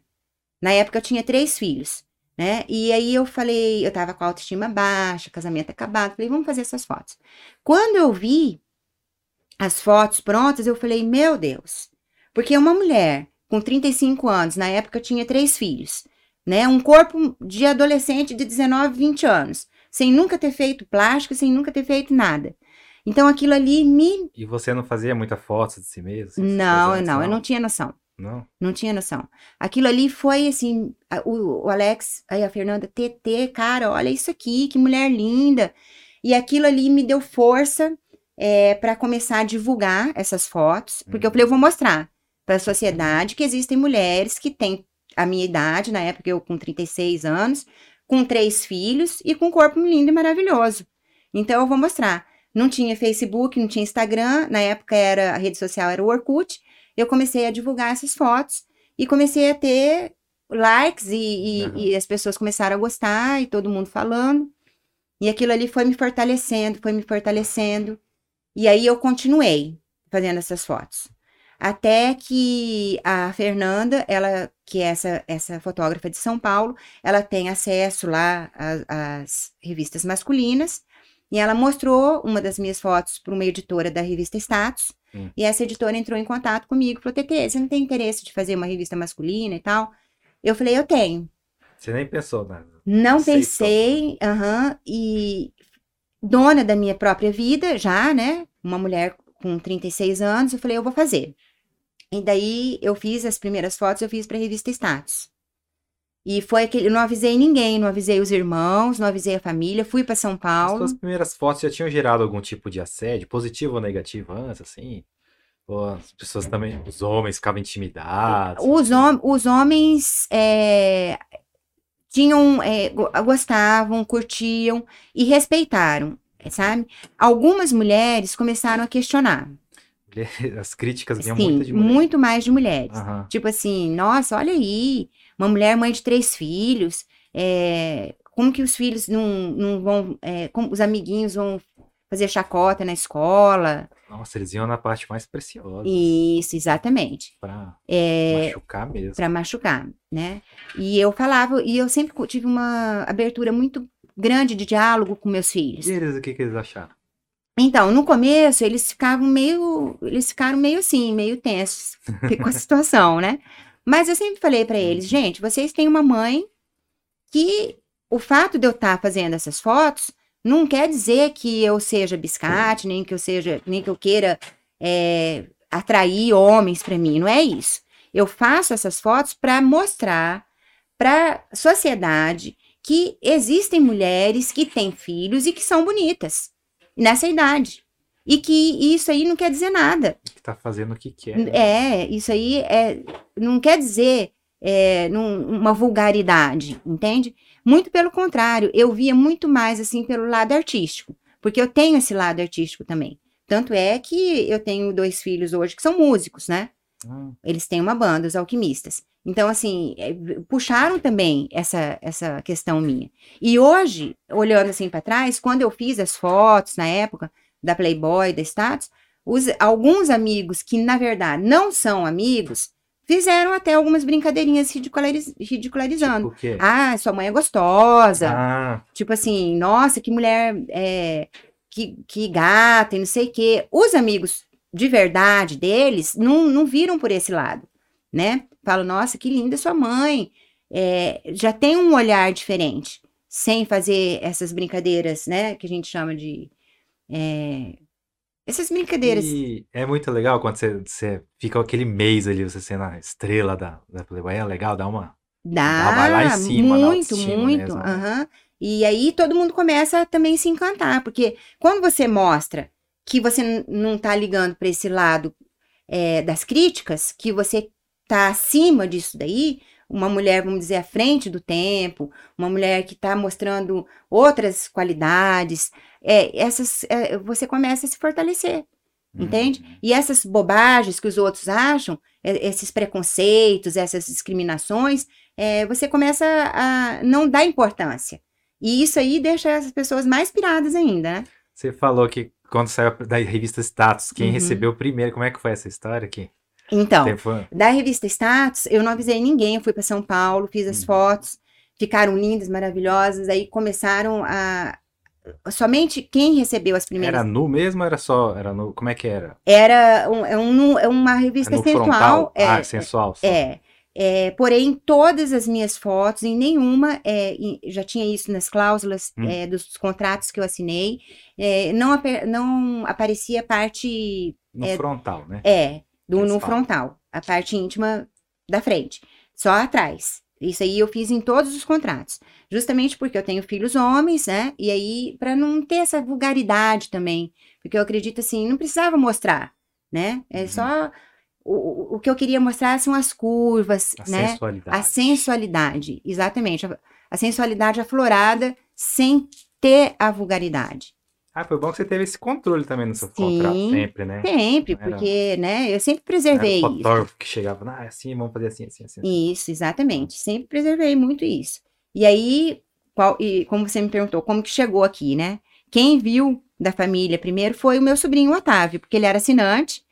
Na época eu tinha três filhos, né? E aí eu falei, eu tava com a autoestima baixa, casamento acabado, falei, vamos fazer essas fotos. Quando eu vi as fotos prontas, eu falei, meu Deus, porque uma mulher com 35 anos, na época eu tinha três filhos, né? Um corpo de adolescente de 19, 20 anos, sem nunca ter feito plástico, sem nunca ter feito nada. Então aquilo ali me. E você não fazia muita foto de si mesmo? Assim, não, não, eu não tinha noção. Não? Não tinha noção. Aquilo ali foi assim, o, o Alex, aí a Fernanda, TT, cara, olha isso aqui, que mulher linda. E aquilo ali me deu força é, para começar a divulgar essas fotos, porque hum. eu falei, eu vou mostrar para a sociedade que existem mulheres que têm a minha idade, na época eu com 36 anos, com três filhos e com um corpo lindo e maravilhoso. Então eu vou mostrar. Não tinha Facebook, não tinha Instagram, na época era a rede social era o Orkut. Eu comecei a divulgar essas fotos e comecei a ter likes e, e, uhum. e as pessoas começaram a gostar e todo mundo falando. E aquilo ali foi me fortalecendo, foi me fortalecendo. E aí eu continuei fazendo essas fotos. Até que a Fernanda, ela, que é essa, essa fotógrafa de São Paulo, ela tem acesso lá às, às revistas masculinas. E ela mostrou uma das minhas fotos para uma editora da revista Status. Hum. E essa editora entrou em contato comigo e falou: TT, você não tem interesse de fazer uma revista masculina e tal? Eu falei: Eu tenho. Você nem pensou nada. Não Aceitou. pensei, aham, e dona da minha própria vida, já, né? Uma mulher com 36 anos, eu falei, eu vou fazer. E daí eu fiz as primeiras fotos, eu fiz para a revista Status. E foi aquele, não avisei ninguém, não avisei os irmãos, não avisei a família, fui para São Paulo. As suas primeiras fotos já tinham gerado algum tipo de assédio, positivo ou negativo antes, assim? Ou as pessoas também, os homens ficavam intimidados? Os, hom os homens é, tinham, é, gostavam, curtiam e respeitaram, sabe? Algumas mulheres começaram a questionar. (laughs) As críticas vinham Sim, muito de mulheres. muito mais de mulheres. Uhum. Tipo assim, nossa, olha aí, uma mulher mãe de três filhos, é, como que os filhos não, não vão, é, como os amiguinhos vão fazer chacota na escola. Nossa, eles iam na parte mais preciosa. Isso, exatamente. Pra é, machucar mesmo. Pra machucar, né? E eu falava, e eu sempre tive uma abertura muito grande de diálogo com meus filhos. E eles, o que, que eles acharam? Então, no começo, eles ficavam meio, eles ficaram meio assim, meio tensos (laughs) com a situação, né? Mas eu sempre falei para eles, uhum. gente, vocês têm uma mãe que o fato de eu estar tá fazendo essas fotos não quer dizer que eu seja biscate, nem que eu seja, nem que eu queira é, atrair homens para mim. Não é isso. Eu faço essas fotos para mostrar para a sociedade que existem mulheres que têm filhos e que são bonitas nessa idade. E que isso aí não quer dizer nada. Que tá fazendo o que quer. Né? É, isso aí é, não quer dizer é, num, uma vulgaridade, entende? Muito pelo contrário, eu via muito mais assim pelo lado artístico, porque eu tenho esse lado artístico também. Tanto é que eu tenho dois filhos hoje que são músicos, né? Hum. Eles têm uma banda, os alquimistas. Então, assim, é, puxaram também essa, essa questão minha. E hoje, olhando assim para trás, quando eu fiz as fotos na época da Playboy, da Status, os, alguns amigos que, na verdade, não são amigos, Fizeram até algumas brincadeirinhas ridiculariz ridicularizando. Tipo ah, sua mãe é gostosa. Ah. Tipo assim, nossa, que mulher é, que, que gata e não sei o quê. Os amigos de verdade deles não, não viram por esse lado, né? Falam, nossa, que linda sua mãe. É, já tem um olhar diferente, sem fazer essas brincadeiras, né? Que a gente chama de. É, essas brincadeiras. E é muito legal quando você, você fica aquele mês ali, você sendo a estrela da, da Playboy. É legal, dá uma. Dá, vai lá em cima, muito, muito. Né? E aí todo mundo começa a também se encantar, porque quando você mostra que você não tá ligando para esse lado é, das críticas, que você tá acima disso daí, uma mulher, vamos dizer, à frente do tempo, uma mulher que está mostrando outras qualidades, é, essas, é, você começa a se fortalecer. Entende? Uhum. E essas bobagens que os outros acham, é, esses preconceitos, essas discriminações, é, você começa a não dar importância. E isso aí deixa as pessoas mais piradas ainda, né? Você falou que quando saiu da revista Status, quem uhum. recebeu primeiro, como é que foi essa história aqui? Então, da revista Status, eu não avisei ninguém, eu fui para São Paulo, fiz as uhum. fotos, ficaram lindas, maravilhosas, aí começaram a somente quem recebeu as primeiras. Era nu mesmo era só, era nu, como é que era? Era um, é um, é uma revista é sensual. Frontal? É, ah, sensual. Só. É, é, porém, todas as minhas fotos, em nenhuma, é, já tinha isso nas cláusulas hum. é, dos contratos que eu assinei, é, não, não aparecia a parte... No é, frontal, né? É, do, no frontal, a parte íntima da frente, só atrás. Isso aí eu fiz em todos os contratos, justamente porque eu tenho filhos homens, né? E aí, para não ter essa vulgaridade também, porque eu acredito assim, não precisava mostrar, né? É uhum. só o, o que eu queria mostrar são as curvas, A né? sensualidade. A sensualidade, exatamente. A, a sensualidade aflorada sem ter a vulgaridade. Ah, foi bom que você teve esse controle também no seu Sim. contrato, sempre, né? Sempre, Era- porque, né, eu sempre Era preservei o isso. fotógrafo que chegava, ah, assim, vamos fazer assim, assim, assim. Isso, exatamente. Sempre preservei muito isso. E aí, qual- e como você me perguntou, como que chegou aqui, né? Quem viu da família primeiro foi o meu sobrinho Otávio, porque ele era assinante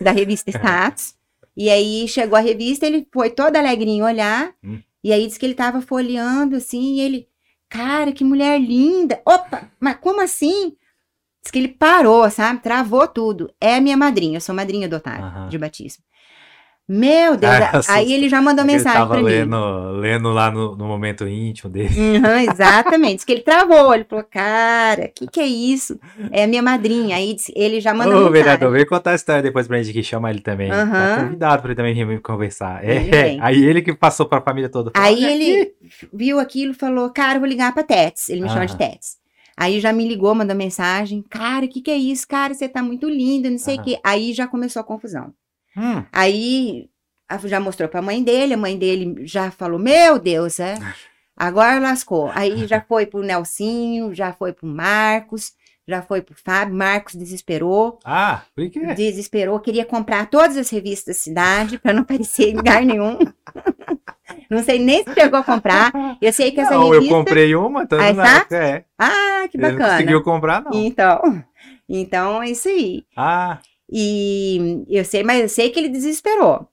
da revista (laughs) Status. e aí chegou a revista, ele foi todo alegrinho olhar, Hum. e aí disse que ele tava folheando assim, e ele, cara, que mulher linda! Opa, mas como assim? Diz que ele parou, sabe? Travou tudo. É a minha madrinha, eu sou madrinha do Otávio, Aham. de batismo. Meu Deus, (laughs) Ah, aí ele já mandou Ele mensagem tava pra mim. lendo, lendo lá no, no momento íntimo dele. Uhum, (laughs) exatamente. Diz que ele travou. Ele falou, cara, o que, que é isso? É a minha madrinha. Aí ele já mandou Ô, mensagem. vereador, vem contar a história depois pra gente que chama ele também. Tá Aham. convidado pra ele também vir conversar. É, Ele aí ele que passou pra família toda. falou, Aí "Olha ele aqui." viu aquilo e falou, cara, eu vou ligar pra Tets. Ele me chama de. Tets. Aí já me ligou, mandou mensagem. Cara, o que, que é isso? Cara, você tá muito linda, não sei o Aham. quê. Aí já começou a confusão. Hum, Aí já mostrou pra mãe dele, a mãe dele já falou: Meu Deus, é. Agora lascou. Aí já (laughs) foi pro Nelsinho, já foi pro Marcos, já foi pro Fábio. Marcos desesperou, Ah, por quê? desesperou, queria comprar todas as revistas da cidade pra não aparecer em lugar nenhum. (laughs) Não sei nem se chegou a comprar. Eu sei que essa Não, eu revista. comprei uma, tá Ah, na tá? é. Ah, que Ele não bacana. conseguiu comprar, não. Então, então é isso aí. Ah, E eu sei, mas eu sei que ele desesperou.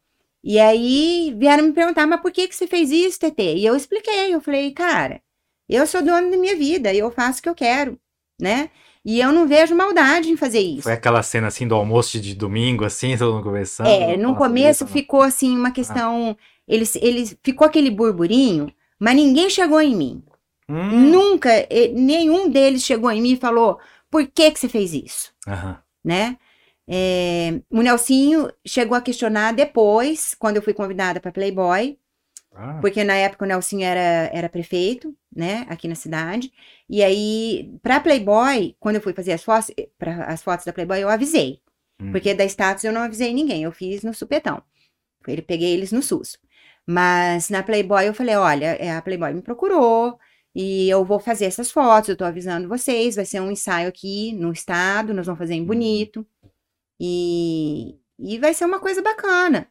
E aí vieram me perguntar, mas por que que você fez isso, Tetê? E eu expliquei, eu falei, cara, eu sou dono da minha vida, eu faço o que eu quero, né? E eu não vejo maldade em fazer isso. foi aquela cena assim do almoço de domingo, assim, todo mundo conversando. É, no começo ficou assim uma questão, eles, eles ficou aquele burburinho, mas ninguém chegou em mim. Hum, Nunca, eh, nenhum deles chegou em mim e falou, por que que você fez isso? aham. né? É, o Nelsinho chegou a questionar depois, quando eu fui convidada para Playboy, Ah, porque na época o Nelsinho era, era prefeito, né, aqui na cidade. E aí, para Playboy, quando eu fui fazer as fotos, pra, as fotos da Playboy, eu avisei. hum. Porque da status eu não avisei ninguém, eu fiz no supetão. Ele peguei eles no SUS. Mas na Playboy eu falei, olha, é, a Playboy me procurou e eu vou fazer essas fotos, eu tô avisando vocês, vai ser um ensaio aqui no estado, nós vamos fazer em bonito. E, e vai ser uma coisa bacana.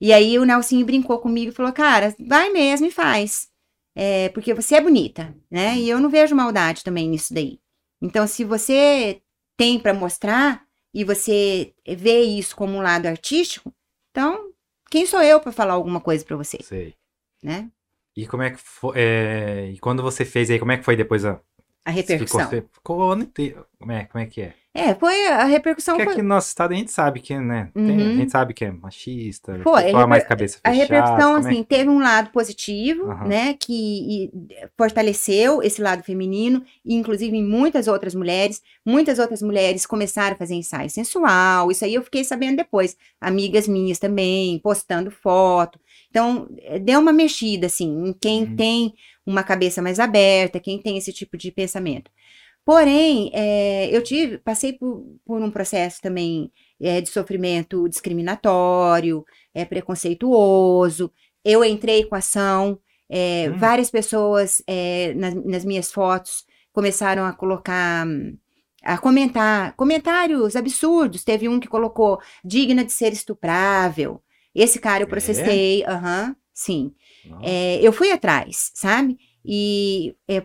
E aí o Nelsinho brincou comigo e falou, cara, vai mesmo e faz. É, porque você é bonita, né? E eu não vejo maldade também nisso daí. Então, se você tem para mostrar e você vê isso como um lado artístico, então quem sou eu para falar alguma coisa para você, Sei. né? E como é que foi? é, E quando você fez aí, como é que foi depois a. A Ficou, repercussão. ficou o ano inteiro. Como é, como é que é? É, foi a repercussão Porque foi, aqui no nosso estado a gente sabe que, né? tem- Uhum. a gente sabe que é machista, Foi, pessoal a é mais reper- cabeça a fechada. repercussão como é assim teve um lado positivo, Aham. né, que fortaleceu esse lado feminino, e inclusive em muitas outras mulheres, muitas outras mulheres começaram a fazer ensaio sensual. Isso aí eu fiquei sabendo depois, amigas minhas também postando foto. Então, eh, deu uma mexida assim em quem Uhum. tem uma cabeça mais aberta, quem tem esse tipo de pensamento. Porém, eh, eu tive, passei por, por um processo também eh, de sofrimento discriminatório, é preconceituoso. Eu entrei com ação, é, Hum. várias pessoas é, nas, nas minhas fotos começaram a colocar, a comentar, comentários absurdos. Teve um que colocou digna de ser estuprável. Esse cara eu É? processei, aham, sim. Nossa. É, eu fui atrás, sabe? E é,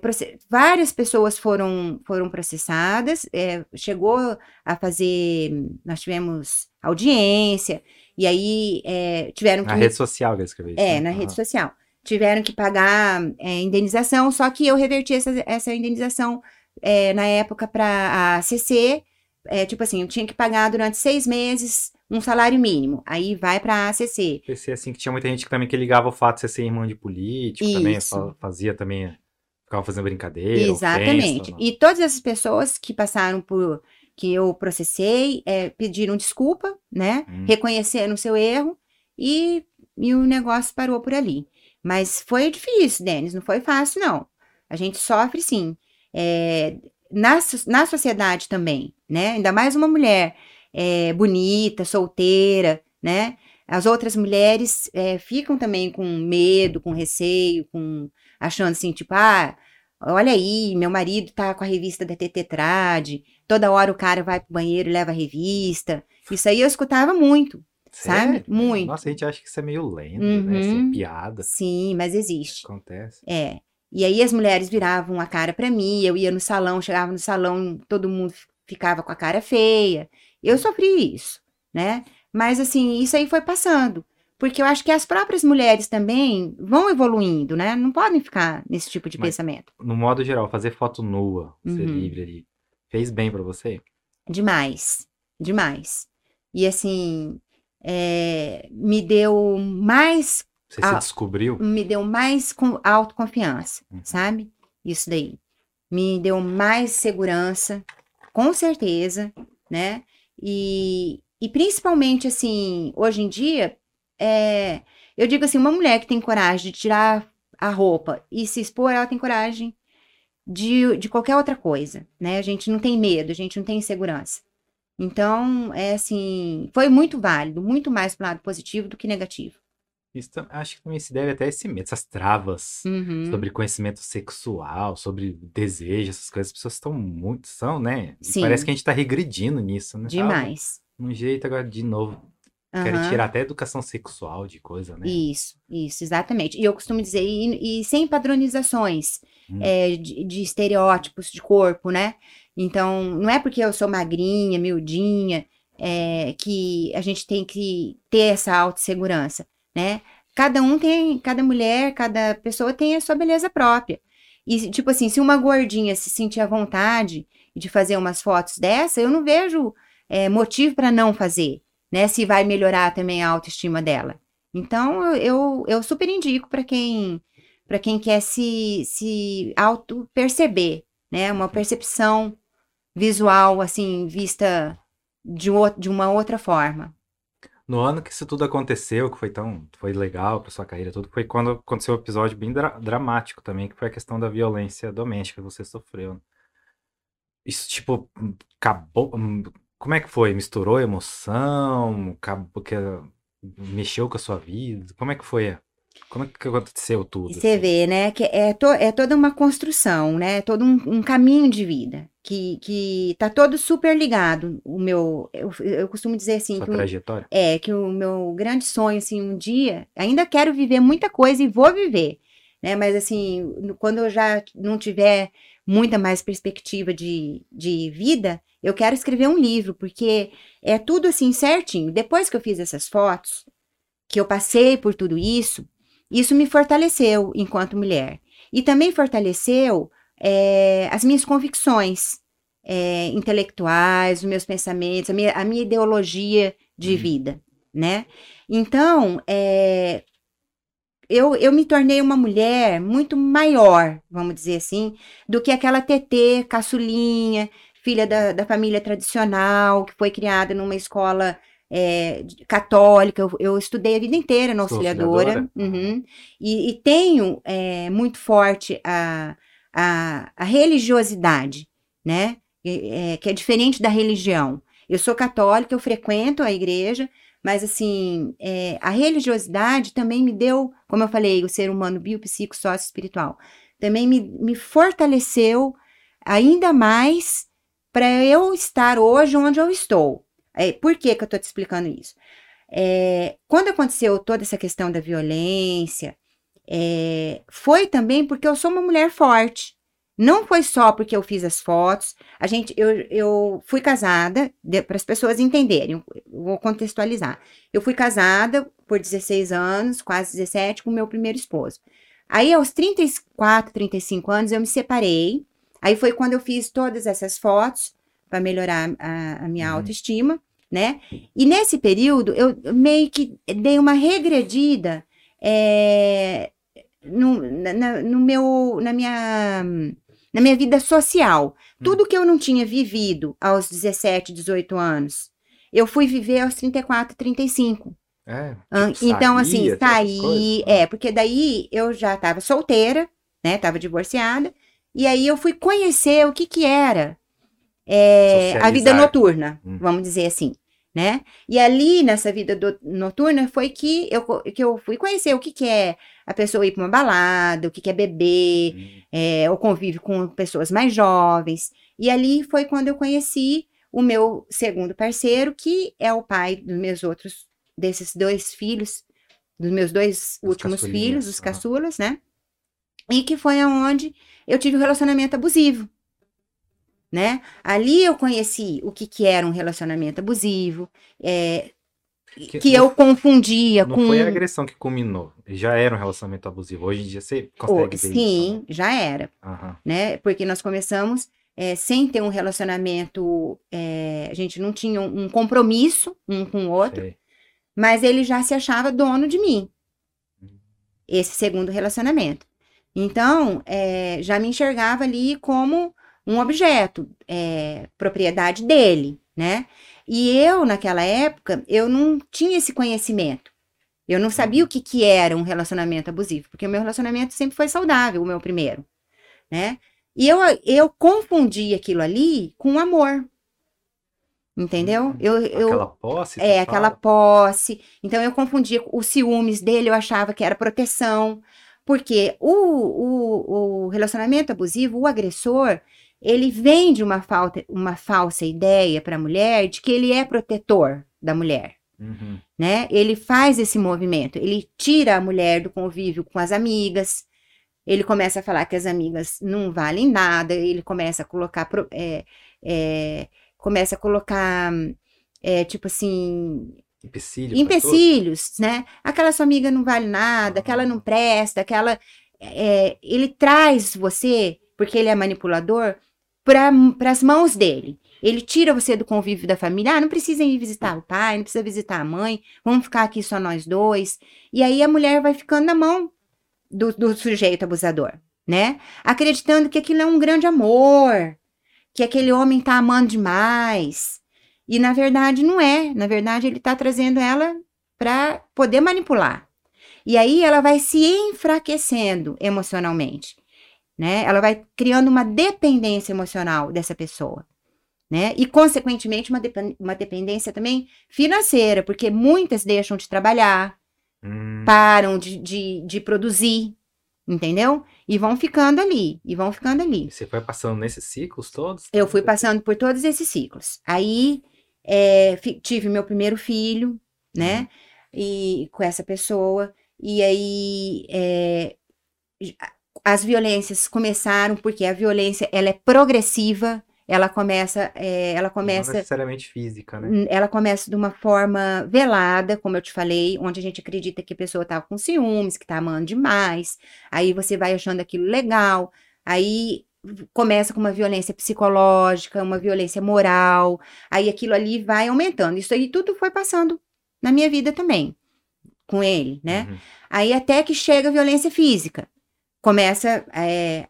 várias pessoas foram, foram processadas, é, chegou a fazer. Nós tivemos audiência, e aí é, tiveram que. Na rede social que eu escrevi. é, né? na Aham. rede social. Tiveram que pagar é, indenização, só que eu reverti essa, essa indenização é, na época para a CC. É, tipo assim, eu tinha que pagar durante seis meses um salário mínimo. Aí vai para a ACC. Pensei assim que tinha muita gente que também que ligava o fato de você ser irmão de político, também Isso. fa- fazia também, ficava fazendo brincadeira, Exatamente. ofensa, E todas essas pessoas que passaram por que eu processei é, pediram desculpa, né? Hum. Reconheceram o seu erro e, e o negócio parou por ali. Mas foi difícil, Denis, não foi fácil, não. A gente sofre sim. É, na, na sociedade também, né? Ainda mais uma mulher é, bonita, solteira, né? as outras mulheres é, ficam também com medo, com receio, com achando assim, tipo, ah, olha aí, meu marido tá com a revista da Tetrad, toda hora o cara vai pro banheiro e leva a revista. Isso aí eu escutava muito. Sério? Sabe? Muito. Nossa, a gente acha que isso é meio lento, uhum. né? Assim, uhum. piada. Sim, mas existe. Acontece. É. E aí as mulheres viravam a cara para mim, eu ia no salão, chegava no salão, todo mundo ficava com a cara feia. Eu sofri isso, né? Mas assim, isso aí foi passando. Porque eu acho que as próprias mulheres também vão evoluindo, né? Não podem ficar nesse tipo de Mas, pensamento. No modo geral, fazer foto nua, uhum. ser livre ali, fez bem para você? Demais, demais. E assim, é, me deu mais. Você a, se descobriu? Me deu mais com autoconfiança, uhum. sabe? Isso daí. Me deu mais segurança, com certeza, né? E, e principalmente, assim, hoje em dia, é, eu digo assim, uma mulher que tem coragem de tirar a roupa e se expor, ela tem coragem de, de qualquer outra coisa, né? A gente não tem medo, a gente não tem insegurança. Então, é assim, foi muito válido, muito mais pro lado positivo do que negativo. Isso acho que também se deve até a esse medo, essas travas uhum. sobre conhecimento sexual, sobre desejo, essas coisas, as pessoas estão muito, são, né? Sim. Parece que a gente tá regredindo nisso, né? Demais. Ah, um jeito agora, de novo, uhum. querem tirar até educação sexual de coisa, né? Isso, isso, exatamente. E eu costumo dizer, e, e sem padronizações hum. é, de, de estereótipos de corpo, né? Então, não é porque eu sou magrinha, miudinha, é, que a gente tem que ter essa autossegurança, né? Cada um tem, cada mulher, cada pessoa tem a sua beleza própria. E, tipo assim, se uma gordinha se sentir à vontade de fazer umas fotos dessa, eu não vejo é, motivo para não fazer, né? Se vai melhorar também a autoestima dela. Então, eu, eu super indico para quem para quem quer se, se auto-perceber, né? Uma percepção visual, assim, vista de, de uma outra forma. No ano que isso tudo aconteceu, que foi tão, foi legal para sua carreira, tudo, foi quando aconteceu um episódio bem dra dramático também, que foi a questão da violência doméstica que você sofreu. Isso, tipo, acabou. Hum, como é que foi? Misturou emoção? Acabou que mexeu com a sua vida? Como é que foi? Como é que aconteceu tudo? Você assim? vê, né, que é, to, é toda uma construção, né, é todo um, um, caminho de vida, que, que tá todo super ligado, o meu, eu, eu costumo dizer assim... Sua que trajetória? O, é, que o meu grande sonho, assim, um dia, ainda quero viver muita coisa e vou viver, né, mas assim, quando eu já não tiver muita mais perspectiva de, de vida, eu quero escrever um livro, porque é tudo assim certinho. Depois que eu fiz essas fotos, que eu passei por tudo isso, isso me fortaleceu enquanto mulher. E também fortaleceu é, as minhas convicções é, intelectuais, os meus pensamentos, a minha, a minha ideologia de uhum. vida, né? Então, é, eu, eu me tornei uma mulher muito maior, vamos dizer assim, do que aquela TT caçulinha, filha da, da família tradicional, que foi criada numa escola é, católica, eu, eu, estudei a vida inteira na auxiliadora, auxiliadora. Uhum, e, e, tenho é, muito forte a, a, a religiosidade, né? É, que é diferente da religião. Eu sou católica, eu frequento a igreja, mas assim, é, a religiosidade também me deu, como eu falei, o ser humano biopsico, sócio espiritual, também me, me fortaleceu ainda mais para eu estar hoje onde eu estou. É, por que, que eu estou te explicando isso? É, quando aconteceu toda essa questão da violência, é, foi também porque eu sou uma mulher forte. Não foi só porque eu fiz as fotos. A gente, eu, eu fui casada, para as pessoas entenderem, vou contextualizar. Eu fui casada por 16 anos, quase 17, com meu primeiro esposo. Aí, aos 34, 35 anos, eu me separei. Aí foi quando eu fiz todas essas fotos para melhorar a, a minha uhum. autoestima, né? E nesse período eu meio que dei uma regredida é, no, na, no meu, na minha, na minha vida social. Uhum. Tudo que eu não tinha vivido aos 17, 18 anos, eu fui viver aos 34, 35. É, tipo, então, assim, saí. É, porque daí eu já estava solteira, né? Tava divorciada. E aí eu fui conhecer o que que era é, a vida noturna, hum. vamos dizer assim. Né? E ali nessa vida do, noturna foi que eu, que eu fui conhecer o que, que é a pessoa ir para uma balada, o que, que é beber, uhum. é, o convívio com pessoas mais jovens. E ali foi quando eu conheci o meu segundo parceiro, que é o pai dos meus outros, desses dois filhos, dos meus dois os últimos filhos, os caçulas, né? E que foi aonde eu tive um relacionamento abusivo né? Ali eu conheci o que, que era um relacionamento abusivo, é, que, que não, eu confundia não com. Não foi a agressão que culminou, já era um relacionamento abusivo. Hoje em dia você consegue oh, ver Sim, isso, né? já era. Uhum. Né? Porque nós começamos é, sem ter um relacionamento, é, a gente não tinha um, um, compromisso um com o outro, Sei. mas ele já se achava dono de mim. Hum. Esse segundo relacionamento. Então, é, já me enxergava ali como um objeto, é, propriedade dele, né? E eu, naquela época, eu não tinha esse conhecimento. Eu não sabia o que, que era um relacionamento abusivo, porque o meu relacionamento sempre foi saudável, o meu primeiro, né? E eu, eu confundi aquilo ali com amor. Entendeu? Hum, eu, eu, aquela posse? É, aquela posse. Então eu confundia os ciúmes dele, eu achava que era proteção. Porque o, o, o relacionamento abusivo, o agressor, ele vende uma, falta, uma falsa ideia para a mulher de que ele é protetor da mulher. Uhum. Né? Ele faz esse movimento, ele tira a mulher do convívio com as amigas, ele começa a falar que as amigas não valem nada, ele começa a colocar é, é, começa a colocar é, tipo assim Empecilho empecilhos, né? Aquela sua amiga não vale nada, aquela não presta, aquela é, ele traz você porque ele é manipulador para as mãos dele. Ele tira você do convívio da família. Ah, não precisa ir visitar o pai, não precisa visitar a mãe, vamos ficar aqui só nós dois. E aí a mulher vai ficando na mão do, do sujeito abusador, né? Acreditando que aquilo é um grande amor, que aquele homem tá amando demais. E na verdade não é. Na verdade, ele tá trazendo ela para poder manipular. E aí ela vai se enfraquecendo emocionalmente né? Ela vai criando uma dependência emocional dessa pessoa, né? E, consequentemente, uma, uma dependência também financeira, porque muitas deixam de trabalhar, hum. param de, de, de produzir, entendeu? E vão ficando ali, e vão ficando ali. Você foi passando nesses ciclos todos? Eu fui passando por todos esses ciclos. Aí, é, tive meu primeiro filho, né? Uhum. E com essa pessoa. E aí, é, as violências começaram porque a violência ela é progressiva, ela começa, é, ela começa não necessariamente física, né? Ela começa de uma forma velada, como eu te falei, onde a gente acredita que a pessoa tá com ciúmes, que tá amando demais. Aí você vai achando aquilo legal. Aí começa com uma violência psicológica, uma violência moral. Aí aquilo ali vai aumentando. Isso aí tudo foi passando na minha vida também, com ele, né? Uhum. Aí até que chega a violência física começa é,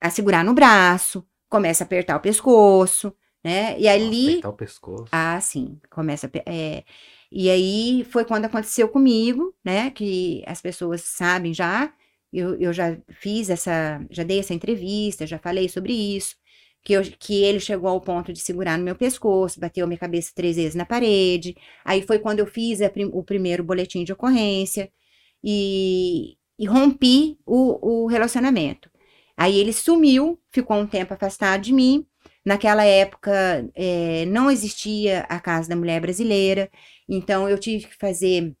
a segurar no braço, começa a apertar o pescoço, né? E ali. apertar o pescoço. Ah, sim. Começa a. É, e aí foi quando aconteceu comigo, né? Que as pessoas sabem já. Eu, eu já fiz essa. Já dei essa entrevista, já falei sobre isso. Que, eu, que ele chegou ao ponto de segurar no meu pescoço, bateu minha cabeça três vezes na parede. Aí foi quando eu fiz prim, o primeiro boletim de ocorrência. E, e rompi o, o relacionamento. Aí ele sumiu, ficou um tempo afastado de mim. Naquela época é, não existia a Casa da Mulher Brasileira, então eu tive que fazer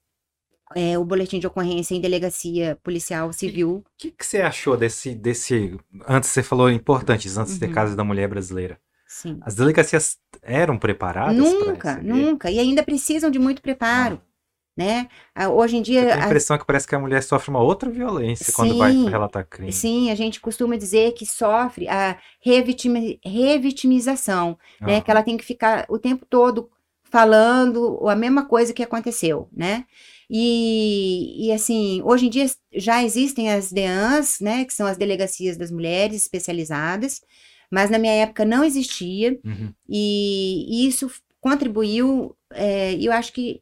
é, o boletim de ocorrência em delegacia policial civil. O que, que, você achou desse, desse. Antes você falou importantes, antes uhum. de Casa da Mulher Brasileira. Sim. As delegacias eram preparadas? Nunca, nunca. E ainda precisam de muito preparo. Ah né? Ah, hoje em dia. a impressão que parece que a mulher sofre uma outra violência sim, quando vai relatar crime. Sim, a gente costuma dizer que sofre a revitimi revitimização, ah. né? Que ela tem que ficar o tempo todo falando a mesma coisa que aconteceu, né? E, e assim, hoje em dia já existem as DEANs, né? Que são as delegacias das mulheres especializadas, mas na minha época não existia, uhum. e, e, isso contribuiu, é, eu acho que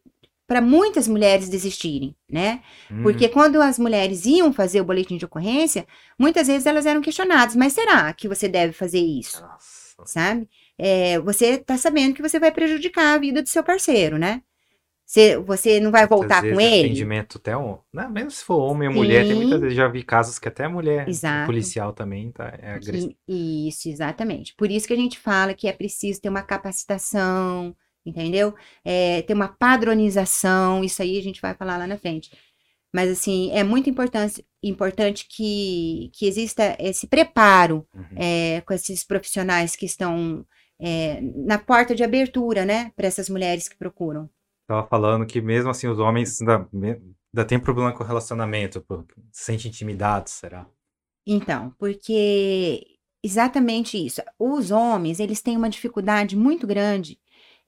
para muitas mulheres desistirem, né? Hum, Porque quando as mulheres iam fazer o boletim de ocorrência, muitas vezes elas eram questionadas, mas será que você deve fazer isso? nossa. Sabe? É, você tá sabendo que você vai prejudicar a vida do seu parceiro, né? Você, você não vai voltar Muitas com ele? Atendimento até um. Né? Mesmo se for homem ou mulher, tem muitas vezes já vi casos que até a mulher Exato. policial também tá, é agressiva. Isso, exatamente. Por isso que a gente fala que é preciso ter uma capacitação, entendeu? É, ter uma padronização, isso aí a gente vai falar lá na frente. Mas, assim, é muito importante, importante que, que exista esse preparo Uhum. é, com esses profissionais que estão é, na porta de abertura, né, para essas mulheres que procuram. Tava falando que mesmo assim os homens ainda, ainda tem problema com relacionamento, pô, se sente intimidado, será? Então, porque exatamente isso. Os homens, eles têm uma dificuldade muito grande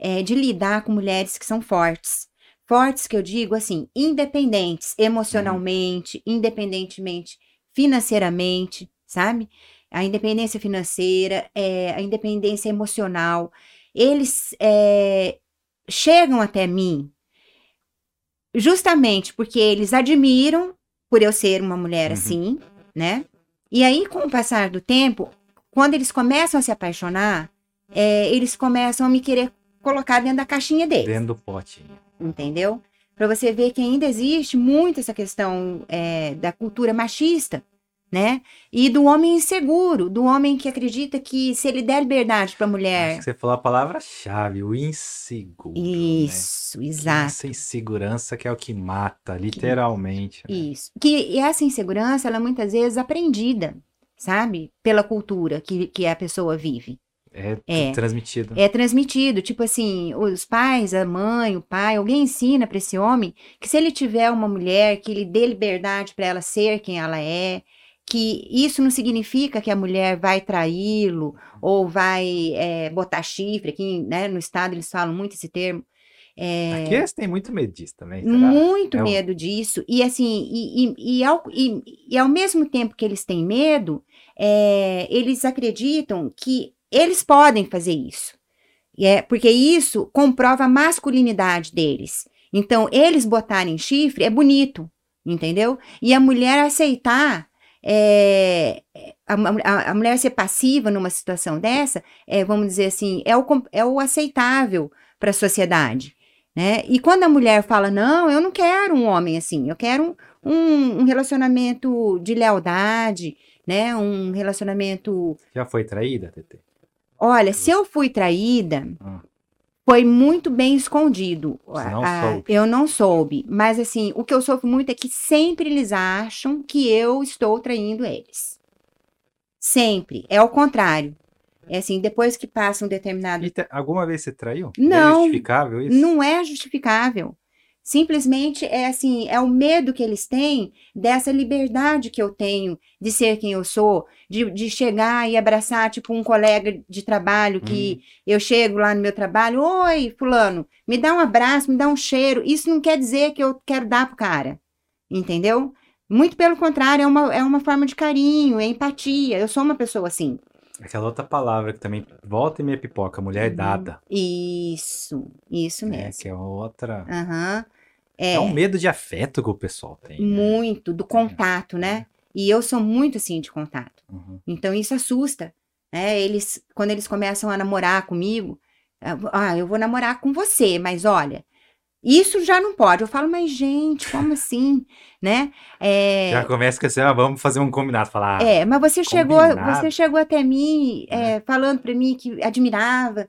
eh, de lidar com mulheres que são fortes. Fortes que eu digo assim, independentes emocionalmente, independentemente financeiramente, sabe? A independência financeira, eh, a independência emocional. Eles eh, chegam até mim justamente porque eles admiram por eu ser uma mulher Uhum. assim, né? E aí, com o passar do tempo, quando eles começam a se apaixonar, é, eles começam a me querer colocar dentro da caixinha deles, Dentro do pote. entendeu? Para você ver que ainda existe muito essa questão é, da cultura machista, né? E do homem inseguro, do homem que acredita que se ele der liberdade para a Acho mulher. que você falou a palavra-chave, o inseguro. né? Isso, Que exato. Essa insegurança que é o que mata, literalmente. né? Isso. Que essa insegurança, ela é muitas vezes aprendida, sabe? Pela cultura que, que a pessoa vive. É, É. transmitido. É transmitido, tipo assim, os pais, a mãe, o pai, alguém ensina para esse homem que se ele tiver uma mulher, que ele dê liberdade para ela ser quem ela é, que isso não significa que a mulher vai traí-lo ou vai é, botar chifre. Aqui né, no estado eles falam muito esse termo. É, Aqui eles têm muito medo disso também, será? muito É um- medo disso. E assim, e, e, e, ao, e, e ao mesmo tempo que eles têm medo, é, eles acreditam que eles podem fazer isso. E é, porque isso comprova a masculinidade deles. Então, eles botarem chifre é bonito, entendeu? E a mulher aceitar, é, a, a- a mulher ser passiva numa situação dessa, é, vamos dizer assim, é o, é o aceitável para a sociedade. Né? E quando a mulher fala, não, eu não quero um homem assim, eu quero um, um, um relacionamento de lealdade, né? Um relacionamento. Já foi traída, TT? Olha, se eu fui traída, Ah. foi muito bem escondido. Você não A- soube. Eu não soube. Mas assim, o que eu sofro muito é que sempre eles acham que eu estou traindo eles. Sempre. É o contrário. É assim, depois que passa um determinado te- alguma vez você traiu? Não. É justificável isso? Não é justificável. Simplesmente é assim, é o medo que eles têm dessa liberdade que eu tenho de ser quem eu sou, de, de chegar e abraçar, tipo, um colega de trabalho que eu chego lá no meu trabalho, oi, fulano, me dá um abraço, me dá um cheiro. Isso não quer dizer que eu quero dar pro cara, entendeu? Muito pelo contrário, é uma, é uma forma de carinho, é empatia. Eu sou uma pessoa assim. Aquela outra palavra que também volta e meia pipoca, mulher Uhum. dada. Isso, isso né? mesmo. Que é outra. Aham. É. um medo de afeto que o pessoal tem. né? Muito, do contato, né? E eu sou muito assim de contato. Uhum. Então isso assusta, né? Eles, quando eles começam a namorar comigo, ah, eu vou namorar com você, mas olha, isso já não pode. Eu falo, mas gente, como assim, né? É, Já começa com assim, ah, vamos fazer um combinado. Falar, ah, é, mas você chegou, combinado. você chegou até mim é, falando para mim que admirava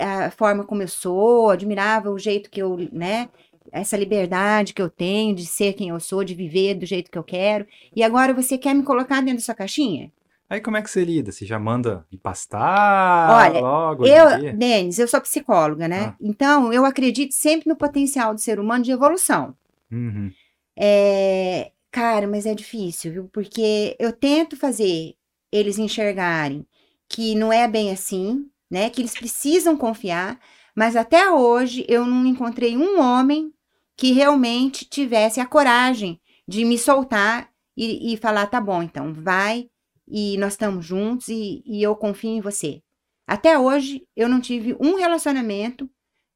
a forma como eu sou, admirava o jeito que eu, né? Essa liberdade que eu tenho de ser quem eu sou, de viver do jeito que eu quero. E agora você quer me colocar dentro da sua caixinha? Aí como é que você lida? Você já manda ir pastar Olha, logo Eu? Denis, eu sou psicóloga, né? Ah. Então, eu acredito sempre no potencial do ser humano de evolução. Uhum. É, cara, mas é difícil, viu? Porque eu tento fazer eles enxergarem que não é bem assim, né? Que eles precisam confiar, mas até hoje eu não encontrei um homem que realmente tivesse a coragem de me soltar e, e falar: tá bom, então vai e nós estamos juntos e, e eu confio em você. Até hoje eu não tive um relacionamento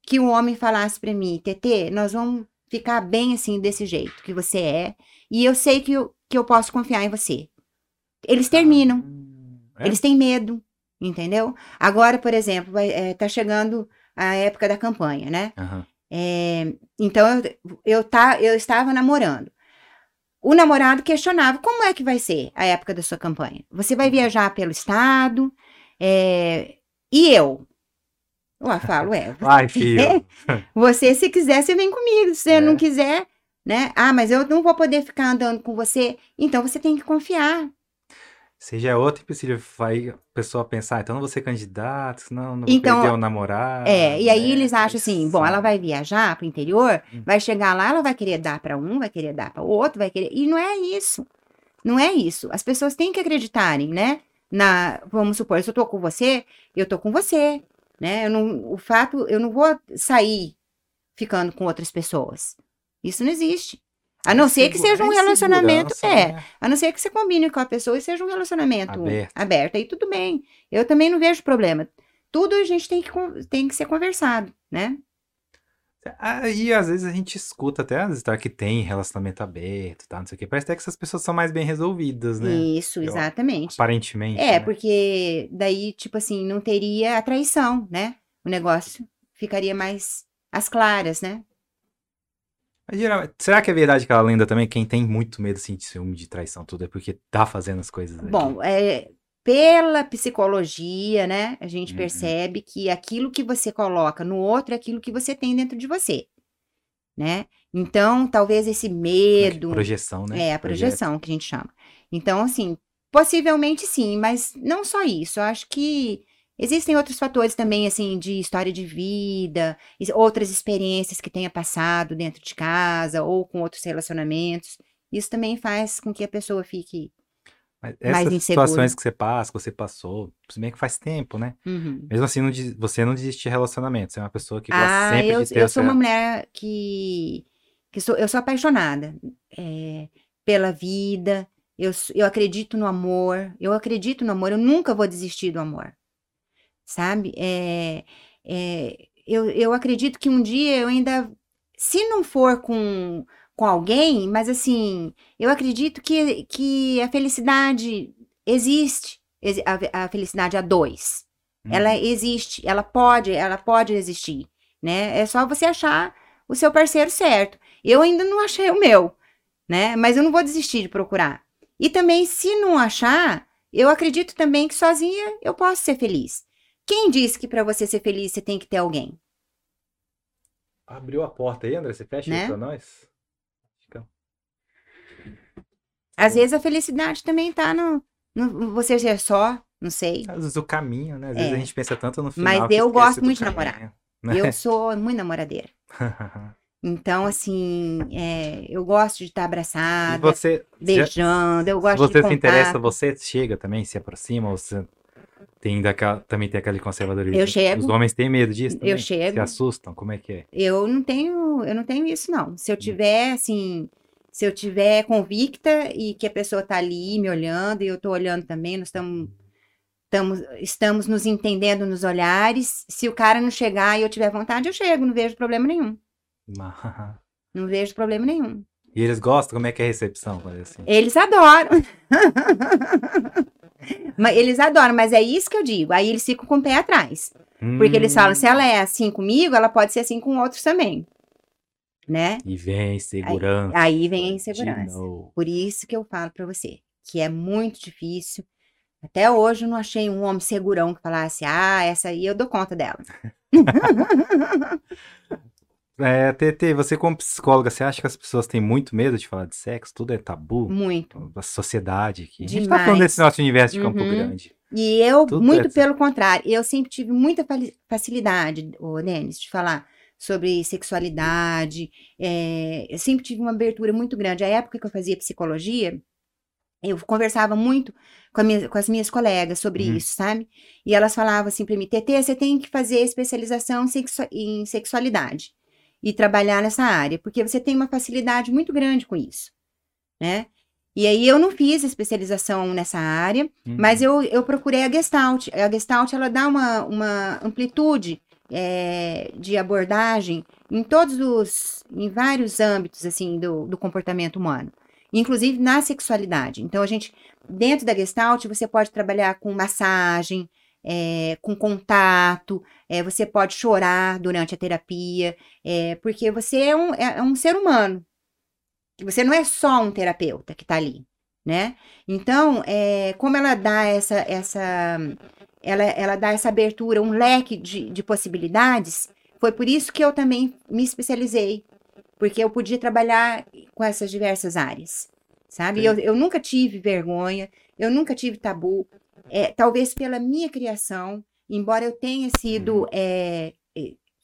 que o homem falasse pra mim: TT, nós vamos ficar bem assim, desse jeito que você é. E eu sei que eu, que eu posso confiar em você. Eles terminam. Ah, é? Eles têm medo, entendeu? Agora, por exemplo, vai, é, tá chegando a época da campanha, né? Aham. É, então, eu, eu, tá, eu estava namorando. O namorado questionava como é que vai ser a época da sua campanha. Você vai viajar pelo estado? É, e eu? Eu falo, é. Vai, filho. (laughs) Você, se quiser, você vem comigo. Se você É. não quiser, né? Ah, mas eu não vou poder ficar andando com você. Então, você tem que confiar. Já é outro empecilho, vai a pessoa pensar, então não vou ser candidato, senão não vou Então, perder o namorado. É, e aí né? eles acham assim, bom, ela vai viajar pro interior, Hum. vai chegar lá, ela vai querer dar para um, vai querer dar para o outro, vai querer. E não é isso. Não é isso. As pessoas têm que acreditarem, né? Na, vamos supor, se eu tô com você, eu tô com você, né? Eu não, o fato, eu não vou sair ficando com outras pessoas. Isso não existe. A não ser que seja um relacionamento, é, né? a não ser que você combine com a pessoa e seja um relacionamento Aberto. aberto. Aí tudo bem. Eu também não vejo problema. Tudo a gente tem que, tem que ser conversado, né? Aí, às vezes, a gente escuta até as histórias que tem relacionamento aberto, tá? Não sei o quê. Parece até que essas pessoas são mais bem resolvidas, né? Isso, Eu- exatamente. Aparentemente. É, né? porque daí, tipo assim, não teria a traição, né? O negócio ficaria mais às claras, né? Mas, geralmente, será que é verdade aquela lenda também? Quem tem muito medo assim, de ciúme, de traição, tudo é porque tá fazendo as coisas aqui? Bom, é, pela psicologia, né? A gente Uhum. percebe que aquilo que você coloca no outro é aquilo que você tem dentro de você, né? Então, talvez esse é medo. Projeção, né? É, a projeção que a gente chama. Então, assim, possivelmente sim, mas não só isso. Eu acho que existem outros fatores também, assim, de história de vida, outras experiências que tenha passado dentro de casa ou com outros relacionamentos. Isso também faz com que a pessoa fique. Mas mais essas inseguro. situações que você passa, que você passou, se bem que faz tempo, né? Uhum. Mesmo assim, não você não desiste de relacionamento. Você é uma pessoa que gosta Ah, sempre eu, de ter eu sou uma mulher que, que sou, eu sou apaixonada é, pela vida. Eu, eu acredito no amor. Eu acredito no amor. Eu nunca vou desistir do amor. Sabe? É, é, eu, eu acredito que um dia eu ainda, se não for com, com alguém, mas assim, eu acredito que, que a felicidade existe. Exi- A, a felicidade a dois. Ela Uhum. existe, ela pode, ela pode existir, né? É só você achar o seu parceiro certo. Eu ainda não achei o meu, né? Mas eu não vou desistir de procurar. E também, se não achar, eu acredito também que sozinha eu posso ser feliz. Quem disse que para você ser feliz você tem que ter alguém? Abriu a porta aí, André? Você fecha Né? aí pra nós? Às Bom. vezes a felicidade também tá no, no você ser só, não sei. Às vezes o caminho, né? Às vezes É. a gente pensa tanto no final. Mas que eu gosto muito de namorar. né? Eu sou muito namoradeira. (laughs) Então, assim, é, eu gosto de estar abraçada, você, beijando, eu se gosto você de se interessa, você chega também, se aproxima, ou você tem daquela, também tem aquele conservadorismo? Eu chego. Os homens têm medo disso também? Eu chego. Se assustam? Como é que é? Eu não tenho, eu não tenho isso, não. Hum. Se eu tiver, assim, se eu tiver convicta e que a pessoa tá ali me olhando e eu tô olhando também, nós estamos, estamos, estamos nos entendendo nos olhares. Se o cara não chegar e eu tiver vontade, eu chego, não vejo problema nenhum. (laughs) Não vejo problema nenhum. E eles gostam? Como é que é a recepção? é assim? Eles adoram. (laughs) Mas eles adoram, mas é isso que eu digo. Aí eles ficam com o pé atrás. Porque eles falam, Hum, se ela é assim comigo, ela pode ser assim com outros também. Né? E vem segurança. Aí vem a insegurança. Por isso que eu falo pra você, que é muito difícil. Até hoje eu não achei um homem segurão que falasse, ah, essa aí eu dou conta dela. (laughs) É, TT, você como psicóloga, você acha que as pessoas têm muito medo de falar de sexo? Tudo é tabu? Muito. A sociedade aqui. A gente tá falando Demais. desse nosso universo de Campo Uhum. Grande. E eu, Tudo muito é- pelo contrário, eu sempre tive muita facilidade, ô Denis, de falar sobre sexualidade. é, eu sempre tive uma abertura muito grande. A época que eu fazia psicologia, eu conversava muito com, minha- com as minhas colegas sobre Uhum. isso, sabe? E elas falavam assim para mim, TT, você tem que fazer especialização sexu- em sexualidade e trabalhar nessa área, porque você tem uma facilidade muito grande com isso, né? E aí eu não fiz especialização nessa área, Uhum. mas eu, eu procurei a Gestalt. A Gestalt, ela dá uma, uma amplitude é, de abordagem em todos os, em vários âmbitos, assim, do, do comportamento humano. Inclusive na sexualidade. Então, a gente, dentro da Gestalt, você pode trabalhar com massagem, é, com contato, é, você pode chorar durante a terapia, é, porque você é um, é, é um ser humano. Você não é só um terapeuta que está ali, né? Então, é, como ela dá essa, essa, ela, ela dá essa abertura, um leque de, de possibilidades, foi por isso que eu também me especializei, porque eu podia trabalhar com essas diversas áreas, sabe? Eu, eu nunca tive vergonha, eu nunca tive tabu, é, talvez pela minha criação, embora eu tenha sido uhum. é,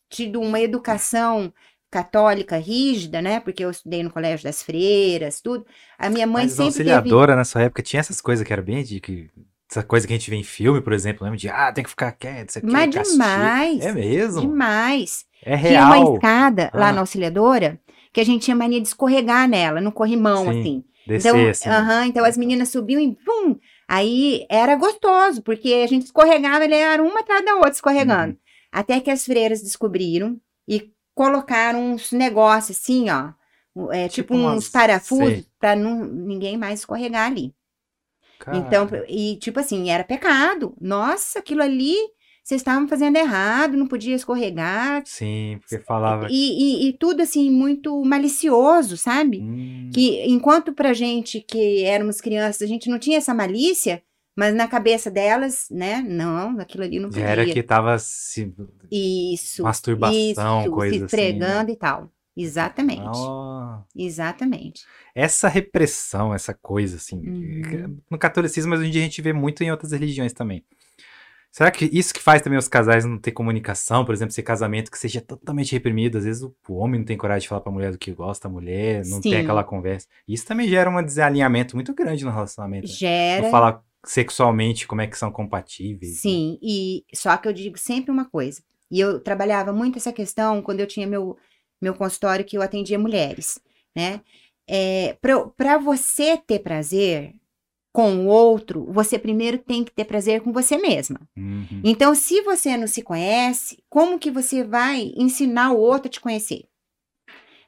tido uma educação católica rígida, né? Porque eu estudei no colégio das freiras, tudo. A minha mãe Mas sempre auxiliadora teve... nessa época tinha essas coisas que era bem de que essa coisa que a gente vê em filme, por exemplo, lembra de ah, tem que ficar quieto, isso aqui Mas é demais. É mesmo? Demais. É real. Tinha uma escada ah. lá na auxiliadora que a gente tinha mania de escorregar nela, no corrimão, Sim, assim. Descer, então, assim. Uh -huh, então as meninas subiam e pum, Aí era gostoso, porque a gente escorregava, ele era uma atrás da outra escorregando. Uhum. Até que as freiras descobriram e colocaram uns negócios assim, ó. É, tipo, tipo uns parafusos para ninguém mais escorregar ali. Então, e tipo assim, era pecado. Nossa, aquilo ali vocês estavam fazendo errado, não podia escorregar. Sim, porque falava. E, e, e tudo assim, muito malicioso, sabe? Hum. Que enquanto pra gente que éramos crianças, a gente não tinha essa malícia, mas na cabeça delas, né? Não, aquilo ali não podia. era que tava se. Isso. Masturbação, isso, coisa se assim, né? e tal. Exatamente. Oh. Exatamente. Essa repressão, essa coisa, assim. Uhum. No catolicismo, mas hoje em dia a gente vê muito em outras religiões também. Será que isso que faz também os casais não ter comunicação, por exemplo, ser casamento que seja totalmente reprimido? Às vezes o, homem não tem coragem de falar pra mulher do que gosta, a mulher não Sim. tem aquela conversa. Isso também gera um desalinhamento muito grande no relacionamento. Né? Gera. Não falar sexualmente como é que são compatíveis. Né? Sim, né? e só que eu digo sempre uma coisa. E eu trabalhava muito essa questão quando eu tinha meu, meu consultório que eu atendia mulheres, né? É, para você ter prazer, com o outro, você primeiro tem que ter prazer com você mesma. Uhum. Então, se você não se conhece, como que você vai ensinar o outro a te conhecer?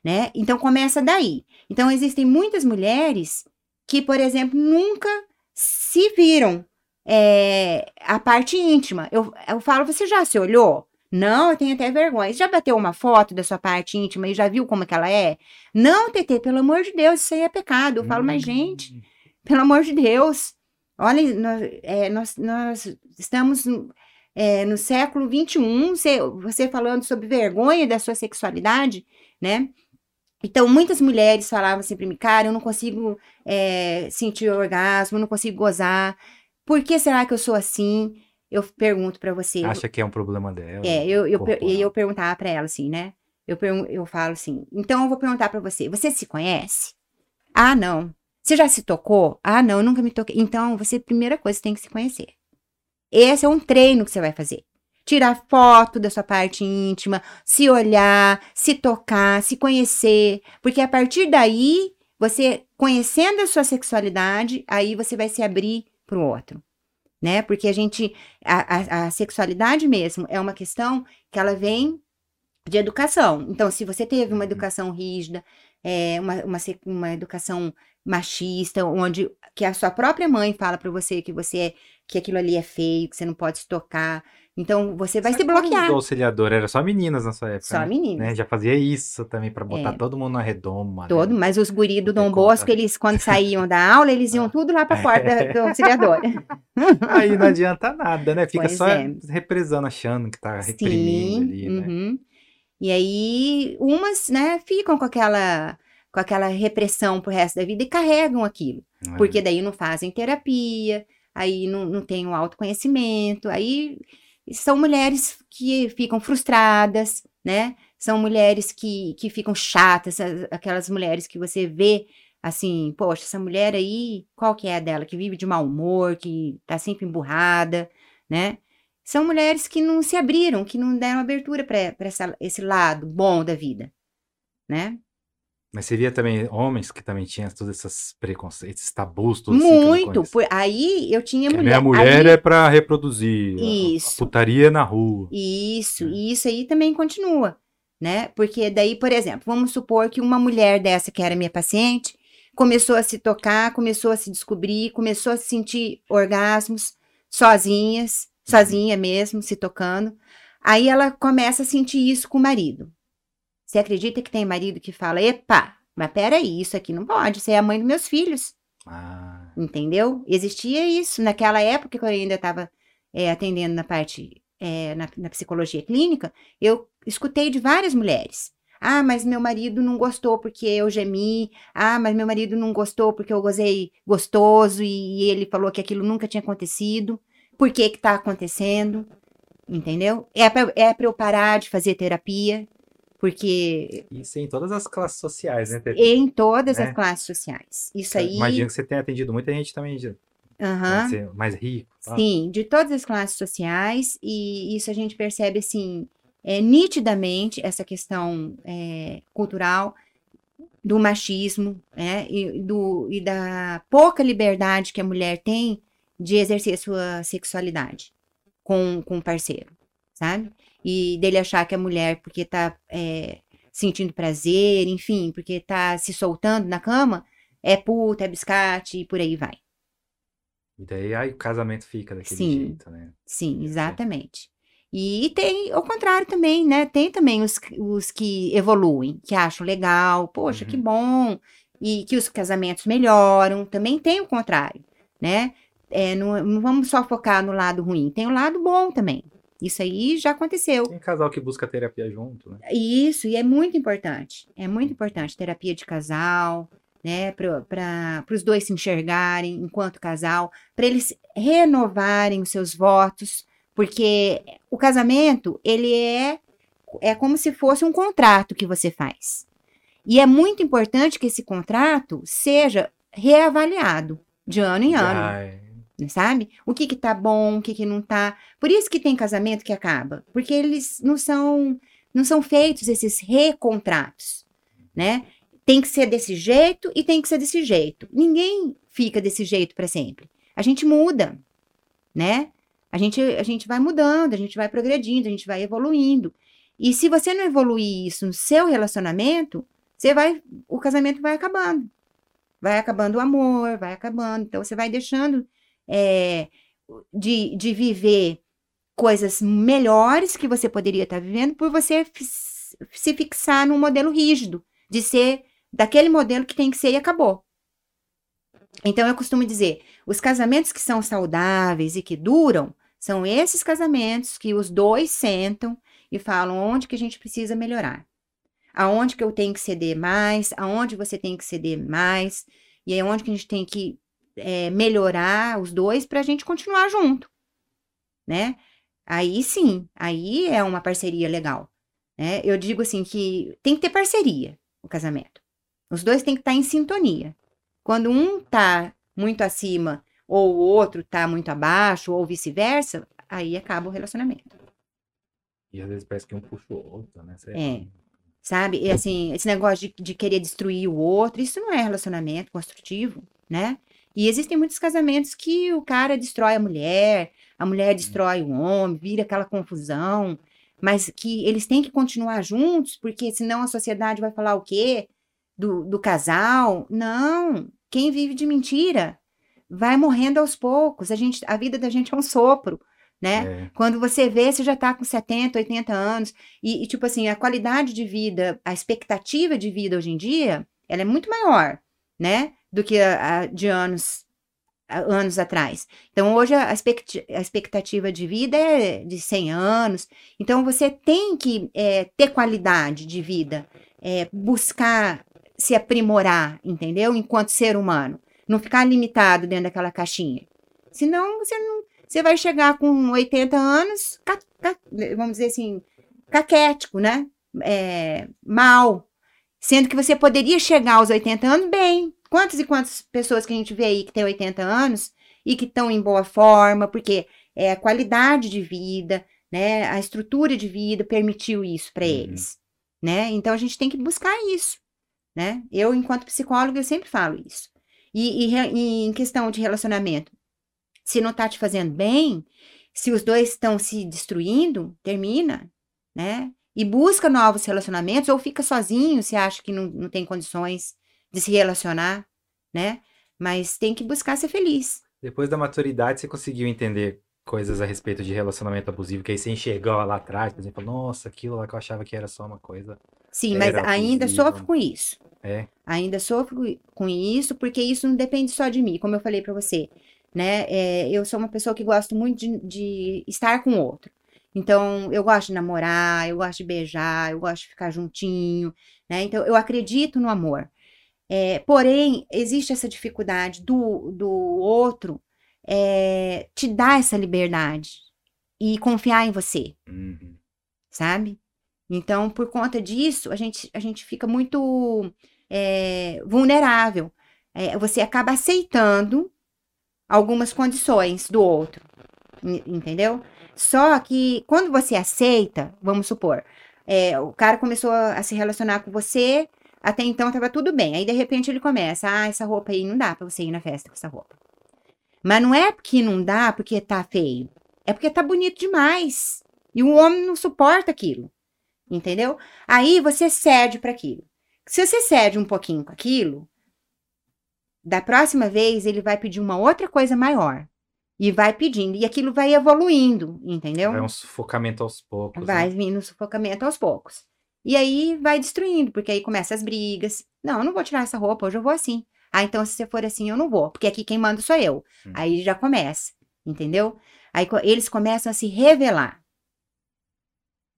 Né? Então, começa daí. Então, existem muitas mulheres que, por exemplo, nunca se viram é, a parte íntima. Eu, eu falo, você já se olhou? Não, eu tenho até vergonha. Você já bateu uma foto da sua parte íntima e já viu como é que ela é? Não, TT, pelo amor de Deus, isso aí é pecado. Eu falo, mas gente, hum. Pelo amor de Deus. Olha, nós, é, nós, nós estamos é, no século XXI, você, você falando sobre vergonha da sua sexualidade, né? Então, muitas mulheres falavam assim para mim, cara, eu não consigo é, sentir orgasmo, não consigo gozar. Por que será que eu sou assim? Eu pergunto para você. Acha que é um problema dela? É, eu, eu, eu, eu perguntava para ela assim, né? Eu, eu falo assim, então eu vou perguntar para você, você se conhece? Ah, não. Você já se tocou? Ah, não, eu nunca me toquei. Então, você, primeira coisa, tem que se conhecer. Esse é um treino que você vai fazer. Tirar foto da sua parte íntima, se olhar, se tocar, se conhecer. Porque a partir daí, você conhecendo a sua sexualidade, aí você vai se abrir para o outro. Né? Porque a gente, a, a, a sexualidade mesmo é uma questão que ela vem de educação. Então, se você teve uma uhum. educação rígida, é, uma, uma, uma educação machista, onde que a sua própria mãe fala para você que você é, que aquilo ali é feio, que você não pode se tocar. Então você vai Sabe se bloquear. O auxiliador era só meninas na sua época. Só né? meninas. Né? Já fazia isso também para botar é. todo mundo na redoma. Todo, né? mas os guris do Dom Bosco, eles quando saíam da aula, eles iam tudo lá para (laughs) porta do auxiliador. (laughs) Aí não adianta nada, né? Fica pois só é. represando, achando que tá reprimindo Sim, ali, né? Uhum. E aí umas, né, ficam com aquela com aquela repressão pro resto da vida e carregam aquilo. É. Porque daí não fazem terapia, aí não, não tem o um autoconhecimento, aí são mulheres que ficam frustradas, né? São mulheres que, que ficam chatas, aquelas mulheres que você vê assim, poxa, essa mulher aí, qual que é a dela? Que vive de mau humor, que tá sempre emburrada, né? São mulheres que não se abriram, que não deram abertura para esse lado bom da vida, né? Mas você via também homens que também tinham todos esses preconceitos, esses tabus, todos Muito. Por, aí eu tinha que mulher. A minha mulher aí, é para reproduzir. Isso. A putaria na rua. Isso. É. E isso aí também continua, né? Porque daí, por exemplo, vamos supor que uma mulher dessa que era minha paciente começou a se tocar, começou a se descobrir, começou a sentir orgasmos sozinhas, uhum. sozinha mesmo, se tocando. Aí ela começa a sentir isso com o marido. Você acredita que tem marido que fala, epa, mas peraí, isso aqui não pode, você é a mãe dos meus filhos. Ah. Entendeu? Existia isso. Naquela época que eu ainda estava é, atendendo na parte, é, na, na psicologia clínica, eu escutei de várias mulheres. Ah, mas meu marido não gostou porque eu gemi. Ah, mas meu marido não gostou porque eu gozei gostoso e ele falou que aquilo nunca tinha acontecido. Por que que tá acontecendo? Entendeu? É para é eu parar de fazer terapia, porque... Isso em todas as classes sociais, né? Em todas né? as classes sociais. Isso aí... Imagino que você tenha atendido muita gente também de... Uhum. mais rico. Tá? Sim, de todas as classes sociais, e isso a gente percebe assim, é, nitidamente essa questão é, cultural do machismo né, e, do, e da pouca liberdade que a mulher tem de exercer sua sexualidade com, com o parceiro, sabe? E dele achar que a mulher, porque tá é, sentindo prazer, enfim, porque tá se soltando na cama, é puta, é biscate e por aí vai. E daí aí o casamento fica daquele sim, jeito, né? Sim, exatamente. E tem o contrário também, né? Tem também os, os que evoluem, que acham legal, poxa, uhum. que bom, e que os casamentos melhoram. Também tem o contrário, né? É, não, não, vamos só focar no lado ruim, tem o lado bom também. Isso aí já aconteceu. Tem casal que busca terapia junto, né? Isso, e é muito importante. É muito importante terapia de casal, né? Para os dois se enxergarem enquanto casal, para eles renovarem os seus votos porque o casamento, ele é, é como se fosse um contrato que você faz. E é muito importante que esse contrato seja reavaliado de ano em ano. Ai. Sabe? O que que tá bom, o que que não tá. Por isso que tem casamento que acaba. Porque eles não são, não são feitos esses recontratos, né? Tem que ser desse jeito e tem que ser desse jeito. Ninguém fica desse jeito para sempre. A gente muda, né? A gente, a gente vai mudando, a gente vai progredindo, a gente vai evoluindo. E se você não evoluir isso no seu relacionamento, você vai, o casamento vai acabando. Vai acabando o amor, vai acabando. Então você vai deixando é, de, de viver coisas melhores que você poderia estar vivendo por você se fixar num modelo rígido, de ser daquele modelo que tem que ser e acabou. Então eu costumo dizer, os casamentos que são saudáveis e que duram são esses casamentos que os dois sentam e falam onde que a gente precisa melhorar. Aonde que eu tenho que ceder mais, aonde você tem que ceder mais, e é onde que a gente tem que é, melhorar os dois para a gente continuar junto, né? Aí sim, aí é uma parceria legal, né? Eu digo assim que tem que ter parceria o casamento. Os dois têm que estar tá em sintonia. Quando um tá muito acima ou o outro tá muito abaixo, ou vice-versa, aí acaba o relacionamento. E às vezes parece que um puxa o outro, né? Você... É. Sabe? E assim, esse negócio de, de querer destruir o outro, isso não é relacionamento construtivo, né? E existem muitos casamentos que o cara destrói a mulher, a mulher uhum. destrói o homem, vira aquela confusão, mas que eles têm que continuar juntos, porque senão a sociedade vai falar o quê? Do, do casal? Não. Quem vive de mentira vai morrendo aos poucos. A, gente, a vida da gente é um sopro, né? É. Quando você vê, você já está com 70, 80 anos. E, e, tipo assim, a qualidade de vida, a expectativa de vida hoje em dia, ela é muito maior, né? Do que a, a de anos, anos atrás. Então, hoje a expectativa de vida é de 100 anos. Então, você tem que é, ter qualidade de vida, é, buscar se aprimorar, entendeu? Enquanto ser humano. Não ficar limitado dentro daquela caixinha. Senão, você não. Você vai chegar com 80 anos, ca, ca, vamos dizer assim, caquético, né? É, mal. Sendo que você poderia chegar aos 80 anos bem. Quantas e quantas pessoas que a gente vê aí que tem 80 anos e que estão em boa forma, porque é a qualidade de vida, né? A estrutura de vida permitiu isso para uhum. eles, né? Então a gente tem que buscar isso, né? Eu, enquanto psicóloga, eu sempre falo isso. E, e, e em questão de relacionamento, se não tá te fazendo bem, se os dois estão se destruindo, termina, né? E busca novos relacionamentos ou fica sozinho se acha que não, não tem condições de se relacionar, né? Mas tem que buscar ser feliz. Depois da maturidade, você conseguiu entender coisas a respeito de relacionamento abusivo, que aí você enxergou lá atrás, por exemplo, nossa, aquilo lá que eu achava que era só uma coisa. Sim, mas ainda abusivo. sofro com isso. É. Ainda sofro com isso, porque isso não depende só de mim, como eu falei para você. Né? É, eu sou uma pessoa que gosto muito de, de estar com o outro. Então, eu gosto de namorar, eu gosto de beijar, eu gosto de ficar juntinho, né? Então, eu acredito no amor. É, porém, existe essa dificuldade do, do outro é, te dar essa liberdade e confiar em você, uhum. sabe? Então, por conta disso, a gente, a gente fica muito é, vulnerável. É, você acaba aceitando algumas condições do outro, entendeu? Só que quando você aceita, vamos supor, é, o cara começou a se relacionar com você, até então tava tudo bem. Aí de repente ele começa, ah, essa roupa aí não dá para você ir na festa com essa roupa. Mas não é porque não dá porque tá feio, é porque tá bonito demais. E o homem não suporta aquilo. Entendeu? Aí você cede para aquilo. Se você cede um pouquinho com aquilo, da próxima vez ele vai pedir uma outra coisa maior. E vai pedindo. E aquilo vai evoluindo, entendeu? Vai um sufocamento aos poucos. Vai né? vindo um sufocamento aos poucos. E aí vai destruindo, porque aí começa as brigas. Não, eu não vou tirar essa roupa, hoje eu vou assim. Ah, então se você for assim, eu não vou, porque aqui quem manda sou eu. Hum. Aí já começa, entendeu? Aí eles começam a se revelar.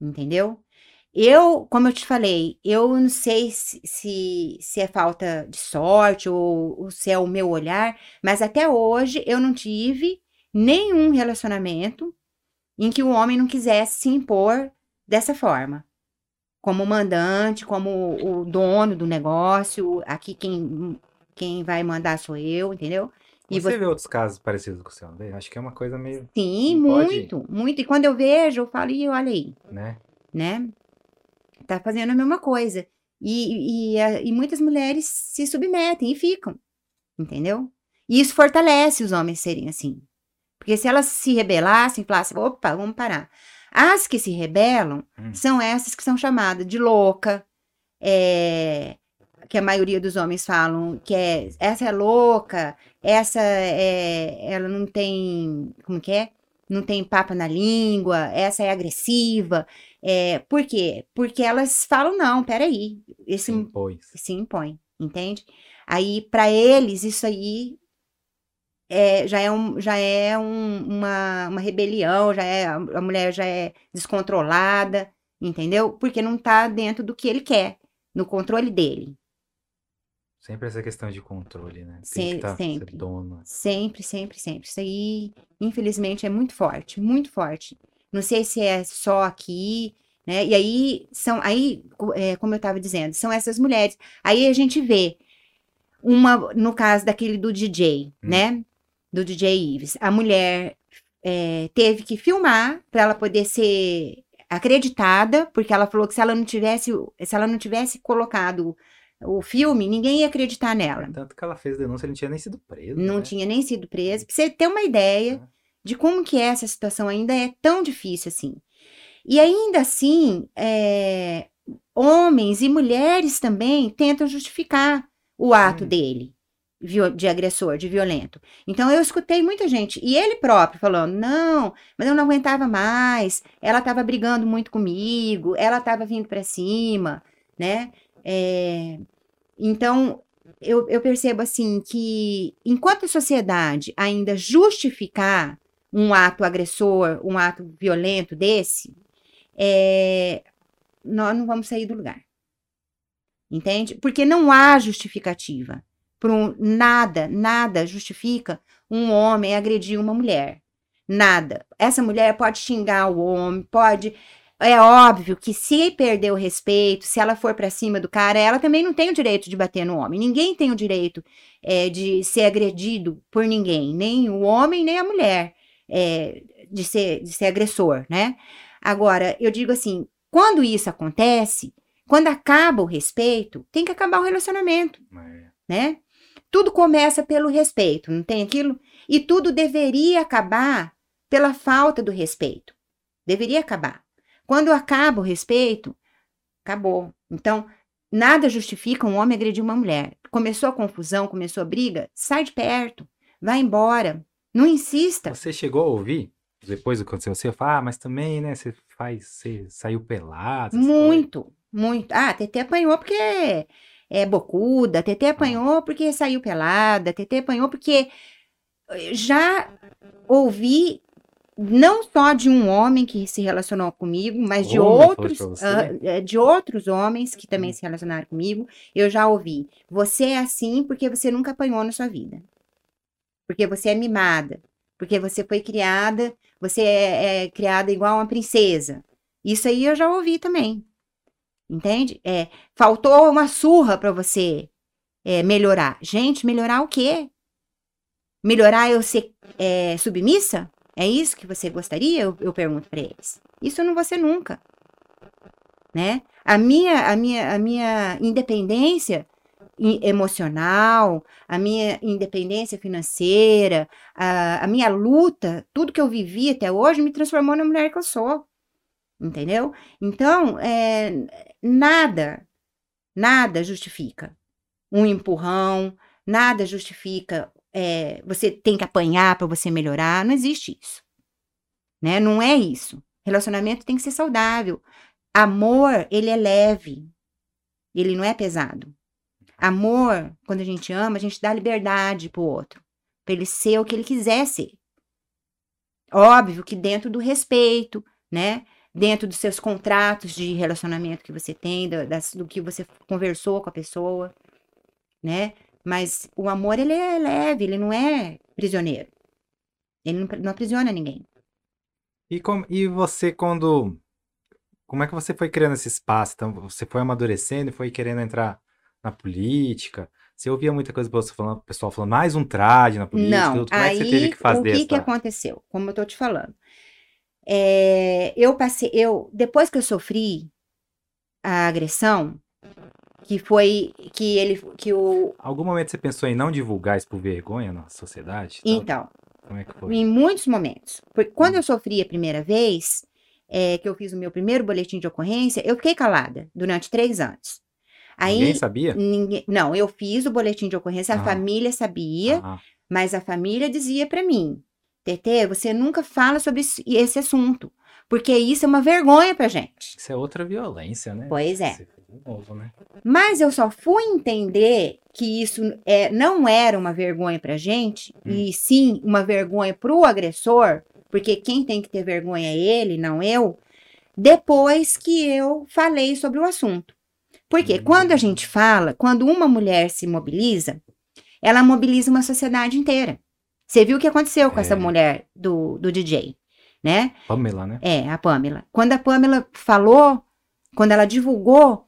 Entendeu? Eu, como eu te falei, eu não sei se, se, se, é falta de sorte ou, ou se é o meu olhar, mas até hoje eu não tive nenhum relacionamento em que o homem não quisesse se impor dessa forma. Como mandante, como o dono do negócio, aqui quem, quem vai mandar sou eu, entendeu? E você, você vê outros casos parecidos com o seu, né? Acho que é uma coisa meio. Sim, muito, pode... muito. E quando eu vejo, eu falo, e olha aí. Né? Né? tá fazendo a mesma coisa. E, e, e, muitas mulheres se submetem e ficam, entendeu? E isso fortalece os homens serem assim. Porque se elas se rebelassem, falassem, opa, vamos parar. As que se rebelam hum. são essas que são chamadas de louca, é, que a maioria dos homens falam que é essa é louca, essa é, ela não tem, como que é? Não tem papa na língua, essa é agressiva. É, por quê? Porque elas falam, não, peraí. Esse, se impõe. Se impõe, entende? Aí, para eles, isso aí é, já é, um, já é um, uma, uma rebelião, já é, a mulher já é descontrolada, entendeu? Porque não tá dentro do que ele quer, no controle dele. Sempre essa questão de controle, né? Tem que tá, sempre. Ser dono. Sempre, sempre, sempre. Isso aí, infelizmente, é muito forte, muito forte. Não sei se é só aqui, né? E aí são, aí, é, como eu estava dizendo, são essas mulheres. Aí a gente vê uma, no caso daquele do DJ, hum. né? Do DJ Ives, a mulher é, teve que filmar para ela poder ser acreditada, porque ela falou que se ela não tivesse, se ela não tivesse colocado o filme, ninguém ia acreditar nela. Tanto que ela fez denúncia, ele não tinha nem sido preso. Não né? tinha nem sido preso. Pra você ter uma ideia, é de como que é essa situação ainda é tão difícil assim. E ainda assim, é, homens e mulheres também tentam justificar o ato hum. dele de agressor, de violento. Então eu escutei muita gente, e ele próprio falando: não, mas eu não aguentava mais, ela estava brigando muito comigo, ela estava vindo para cima, né? É, então eu, eu percebo assim que enquanto a sociedade ainda justificar um ato agressor, um ato violento desse, é, nós não vamos sair do lugar. Entende? Porque não há justificativa. Por um, nada, nada justifica um homem agredir uma mulher. Nada. Essa mulher pode xingar o homem, pode. É óbvio que se perder o respeito, se ela for para cima do cara, ela também não tem o direito de bater no homem. Ninguém tem o direito é, de ser agredido por ninguém, nem o homem, nem a mulher é, de, ser, de ser agressor, né? Agora, eu digo assim, quando isso acontece, Quando acaba o respeito, tem que acabar o relacionamento, é. né? Tudo começa pelo respeito, não tem aquilo? E tudo deveria acabar pela falta do respeito. Deveria acabar. Quando acaba o respeito, acabou. Então, nada justifica um homem agredir uma mulher. Começou a confusão, começou a briga, sai de perto, vai embora. Não insista. Você chegou a ouvir depois do que aconteceu? Você fala, ah, mas também, né? Você faz, você saiu pelado. Muito, coisas. muito. Ah, a TT apanhou porque é bocuda, ah. apanhou porque saiu pelada, TT apanhou porque eh, já ouvi não só de um homem que se relacionou comigo, mas de outros, uh, de outros homens que também hum. se relacionaram comigo, eu já ouvi. Você é assim porque você nunca apanhou na sua vida. Porque você é mimada. Porque você foi criada, você é, é criada igual uma princesa. Isso aí eu já ouvi também. Entende? É, faltou uma surra para você é, melhorar. Gente, melhorar o quê? Melhorar eu ser é, submissa? É isso que você gostaria? Eu, eu pergunto para eles. Isso eu não vou ser nunca. Né? A minha, a minha, a minha independência emocional, a minha independência financeira, a, a minha luta, tudo que eu vivi até hoje me transformou na mulher que eu sou. Entendeu? Então, é, nada, nada justifica um empurrão, nada justifica é, você tem que apanhar para você melhorar. Não existe isso. Né? Não é isso. Relacionamento tem que ser saudável. Amor, ele é leve. Ele não é pesado. Amor, quando a gente ama, a gente dá liberdade pro outro. Para ele ser o que ele quiser ser. Óbvio que dentro do respeito, né? Dentro dos seus contratos de relacionamento que você tem, do, das, do que você conversou com a pessoa, né? Mas o amor, ele é leve, ele não é prisioneiro. Ele não, não aprisiona ninguém. E, com, e você, quando. Como é que você foi criando esse espaço? Então, você foi amadurecendo e foi querendo entrar na política? Você ouvia muita coisa do pessoal, pessoal falando, mais um trade na política? Não, como aí, é que você teve que fazer? O que, essa... que aconteceu? Como eu tô te falando. É, eu passei, eu, depois que eu sofri a agressão, que foi que ele que o algum momento você pensou em não divulgar isso por vergonha na sociedade então como é que foi? em muitos momentos porque quando hum. eu sofri a primeira vez é, que eu fiz o meu primeiro boletim de ocorrência eu fiquei calada durante três anos Aí, ninguém sabia ninguém, não eu fiz o boletim de ocorrência a ah. família sabia ah. mas a família dizia para mim Tete, você nunca fala sobre esse assunto porque isso é uma vergonha pra gente. Isso é outra violência, né? Pois é. Novo, né? Mas eu só fui entender que isso é, não era uma vergonha pra gente, hum. e sim uma vergonha pro agressor, porque quem tem que ter vergonha é ele, não eu, depois que eu falei sobre o assunto. Porque hum. quando a gente fala, quando uma mulher se mobiliza, ela mobiliza uma sociedade inteira. Você viu o que aconteceu com é. essa mulher do, do DJ, né? Pamela, né? É, a Pamela. Quando a Pamela falou, quando ela divulgou,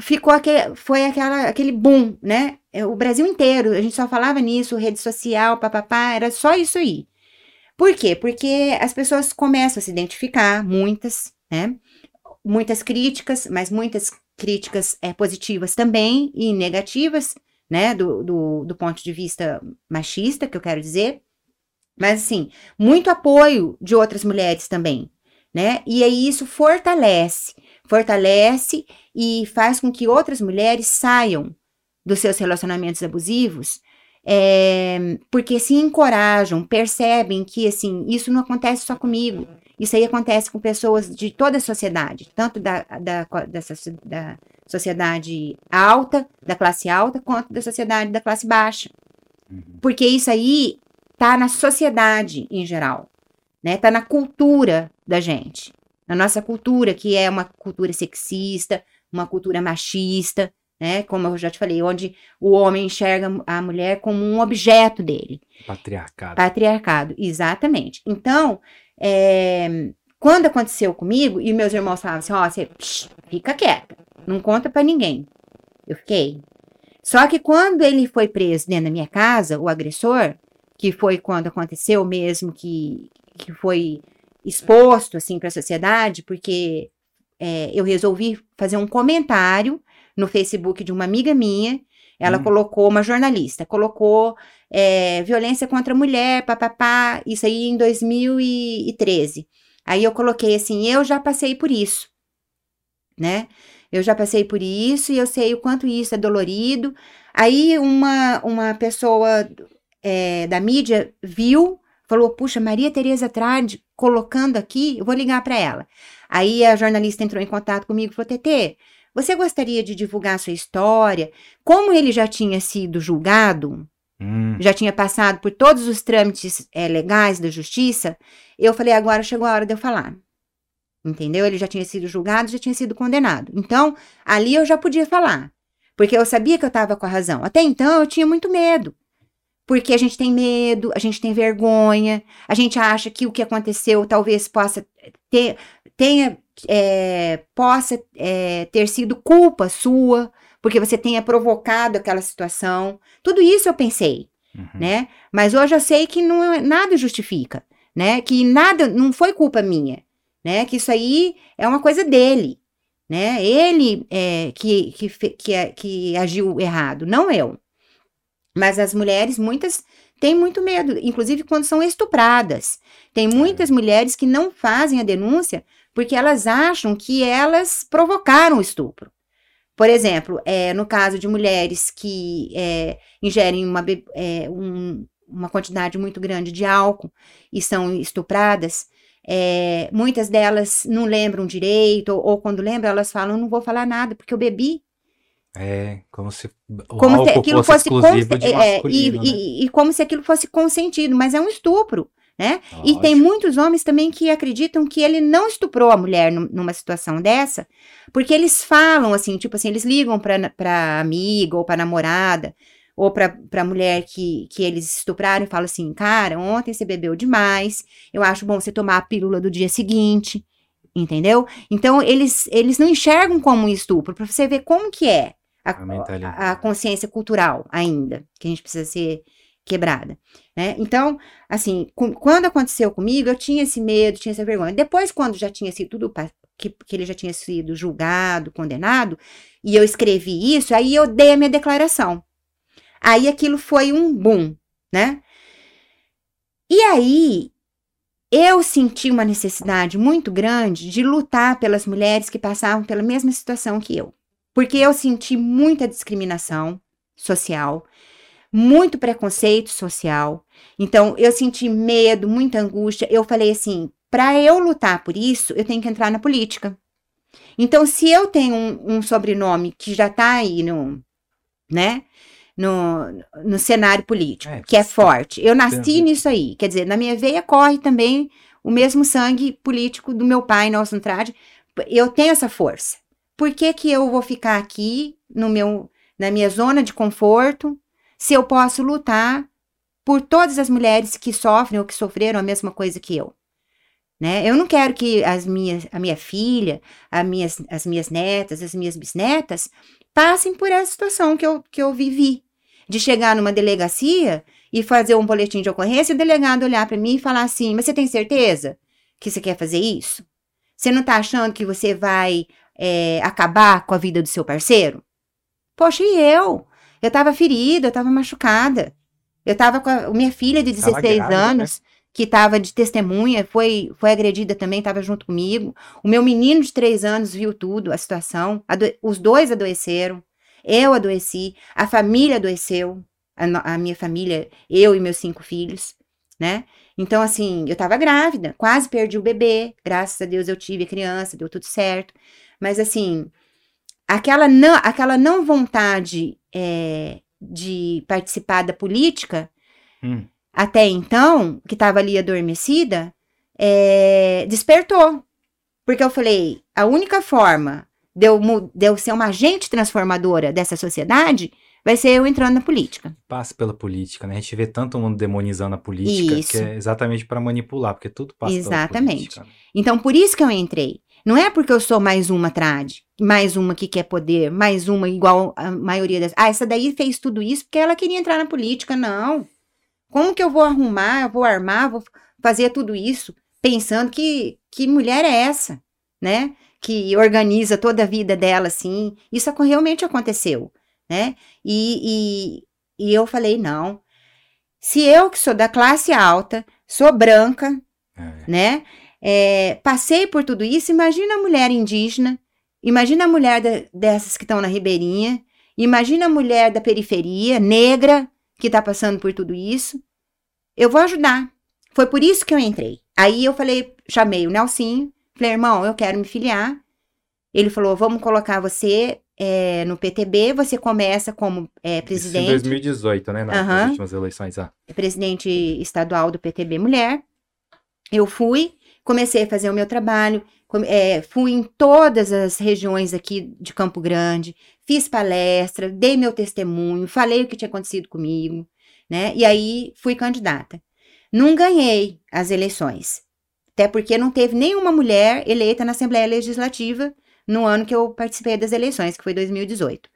ficou aquele, foi aquela, aquele boom, né? É, o Brasil inteiro, a gente só falava nisso, rede social, papapá, era só isso aí. Por quê? Porque as pessoas começam a se identificar, muitas, né? Muitas críticas, mas muitas críticas é, positivas também e negativas, né? Do, do, do ponto de vista machista, que eu quero dizer. Mas, assim, muito apoio de outras mulheres também, né? E aí isso fortalece fortalece e faz com que outras mulheres saiam dos seus relacionamentos abusivos, é, porque se encorajam, percebem que assim isso não acontece só comigo, isso aí acontece com pessoas de toda a sociedade, tanto da, da, da, da sociedade alta, da classe alta, quanto da sociedade da classe baixa. Uhum. Porque isso aí tá na sociedade em geral, né? Tá na cultura da gente na nossa cultura, que é uma cultura sexista, uma cultura machista, né? Como eu já te falei, onde o homem enxerga a mulher como um objeto dele. Patriarcado. Patriarcado, exatamente. Então, é, quando aconteceu comigo, e meus irmãos falavam assim: ó, oh, você psh, fica quieta, não conta para ninguém. Eu fiquei. Só que quando ele foi preso dentro da minha casa, o agressor, que foi quando aconteceu mesmo que, que foi exposto assim para a sociedade, porque é, eu resolvi fazer um comentário no Facebook de uma amiga minha. Ela hum. colocou, uma jornalista, colocou é, violência contra a mulher, papapá, isso aí em 2013. Aí eu coloquei assim: eu já passei por isso, né? Eu já passei por isso e eu sei o quanto isso é dolorido. Aí uma, uma pessoa é, da mídia viu, falou: Puxa, Maria Tereza Trade colocando aqui, eu vou ligar para ela. Aí a jornalista entrou em contato comigo e falou: TT, você gostaria de divulgar sua história? Como ele já tinha sido julgado, hum. já tinha passado por todos os trâmites é, legais da justiça, eu falei: agora chegou a hora de eu falar. Entendeu? Ele já tinha sido julgado, já tinha sido condenado. Então, ali eu já podia falar. Porque eu sabia que eu estava com a razão. Até então, eu tinha muito medo. Porque a gente tem medo, a gente tem vergonha, a gente acha que o que aconteceu talvez possa ter, tenha, é, possa é, ter sido culpa sua, porque você tenha provocado aquela situação. Tudo isso eu pensei, uhum. né? Mas hoje eu sei que não, é, nada justifica, né? Que nada, não foi culpa minha né? Que isso aí é uma coisa dele, né? Ele é, que, que, que, é, que agiu errado, não eu. Mas as mulheres, muitas têm muito medo, inclusive quando são estupradas. Tem muitas é. mulheres que não fazem a denúncia porque elas acham que elas provocaram o estupro. Por exemplo, é, no caso de mulheres que é, ingerem uma, é, um, uma quantidade muito grande de álcool e são estupradas, é, muitas delas não lembram direito, ou, ou, quando lembram, elas falam: não vou falar nada, porque eu bebi. É, como se o como se aquilo fosse, fosse é, e, né? e, e, como se aquilo fosse consentido, mas é um estupro, né? Lógico. E tem muitos homens também que acreditam que ele não estuprou a mulher numa situação dessa, porque eles falam assim, tipo assim, eles ligam para pra amiga ou pra namorada, ou para a mulher que, que eles estupraram e fala assim: cara, ontem você bebeu demais, eu acho bom você tomar a pílula do dia seguinte, entendeu? Então, eles, eles não enxergam como um estupro, para você ver como que é a, a, a, consciência cultural ainda, que a gente precisa ser quebrada, né? Então, assim, com, quando aconteceu comigo, eu tinha esse medo, tinha essa vergonha. Depois, quando já tinha sido tudo, que, que ele já tinha sido julgado, condenado, e eu escrevi isso, aí eu dei a minha declaração. Aí aquilo foi um boom, né? E aí eu senti uma necessidade muito grande de lutar pelas mulheres que passavam pela mesma situação que eu. Porque eu senti muita discriminação social, muito preconceito social. Então, eu senti medo, muita angústia. Eu falei assim: para eu lutar por isso, eu tenho que entrar na política. Então, se eu tenho um, um sobrenome que já está aí no, né? no, no cenário político, é, que é forte. Eu nasci nisso aí. Quer dizer, na minha veia corre também o mesmo sangue político do meu pai, Nelson Trade. Eu tenho essa força. Por que, que eu vou ficar aqui no meu, na minha zona de conforto se eu posso lutar por todas as mulheres que sofrem ou que sofreram a mesma coisa que eu? Né? Eu não quero que as minhas, a minha filha, a minhas, as minhas netas, as minhas bisnetas passem por essa situação que eu, que eu vivi. De chegar numa delegacia e fazer um boletim de ocorrência e o delegado olhar para mim e falar assim: Mas você tem certeza que você quer fazer isso? Você não está achando que você vai é, acabar com a vida do seu parceiro? Poxa, e eu? Eu estava ferida, eu estava machucada. Eu estava com a minha filha de 16 grávida, né? anos. Né? que estava de testemunha, foi, foi agredida também, estava junto comigo. O meu menino de três anos viu tudo, a situação. os dois adoeceram. Eu adoeci, a família adoeceu, a, a, minha família, eu e meus cinco filhos, né? Então, assim, eu estava grávida, quase perdi o bebê, graças a Deus eu tive a criança, deu tudo certo. Mas, assim, aquela não, aquela não vontade é, de participar da política. Hum até então, que estava ali adormecida, é, despertou. Porque eu falei, a única forma de eu, de eu ser uma agente transformadora dessa sociedade vai ser eu entrando na política. Passa pela política, né? A gente vê tanto mundo demonizando a política, isso. que é exatamente para manipular, porque tudo passa exatamente. pela política. Exatamente. Então, por isso que eu entrei. Não é porque eu sou mais uma trad, mais uma que quer poder, mais uma igual a maioria das. Ah, essa daí fez tudo isso porque ela queria entrar na política. Não. Como que eu vou arrumar, eu vou armar, vou fazer tudo isso pensando que que mulher é essa, né? Que organiza toda a vida dela, assim. Isso realmente aconteceu, né? E, e, e eu falei, não. Se eu, que sou da classe alta, sou branca, é. né? É, passei por tudo isso, imagina a mulher indígena, imagina a mulher de, dessas que estão na ribeirinha, imagina a mulher da periferia, negra, que está passando por tudo isso. Eu vou ajudar. Foi por isso que eu entrei. Aí eu falei, chamei o Nelsinho, falei, irmão, eu quero me filiar. Ele falou, vamos colocar você é, no PTB, você começa como é, presidente. Isso em 2018, né? Nas uhum. últimas eleições. Ah. Presidente estadual do PTB Mulher. Eu fui, comecei a fazer o meu trabalho, é, fui em todas as regiões aqui de Campo Grande, fiz palestra, dei meu testemunho, falei o que tinha acontecido comigo, né? E aí fui candidata. Não ganhei as eleições, até porque não teve nenhuma mulher eleita na Assembleia Legislativa no ano que eu participei das eleições, que foi 2018.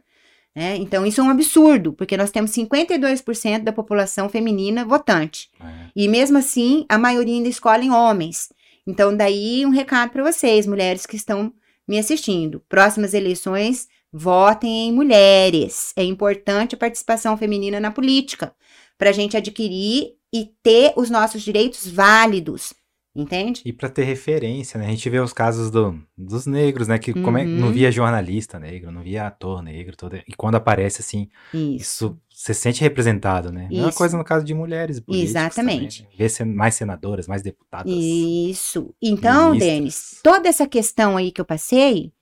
Né? Então, isso é um absurdo, porque nós temos 52% da população feminina votante. É. E mesmo assim, a maioria ainda escolhem homens. Então, daí um recado para vocês, mulheres que estão me assistindo. Próximas eleições, votem em mulheres. É importante a participação feminina na política, para a gente adquirir e ter os nossos direitos válidos. Entende? E para ter referência, né? A gente vê os casos do, dos negros, né? Que uhum. como é, não via jornalista negro, não via ator negro, todo, e quando aparece assim, isso, isso se sente representado, né? Isso. Mesma coisa no caso de mulheres Exatamente. Também, né? Ver mais senadoras, mais deputadas. Isso. Então, Denis, toda essa questão aí que eu passei,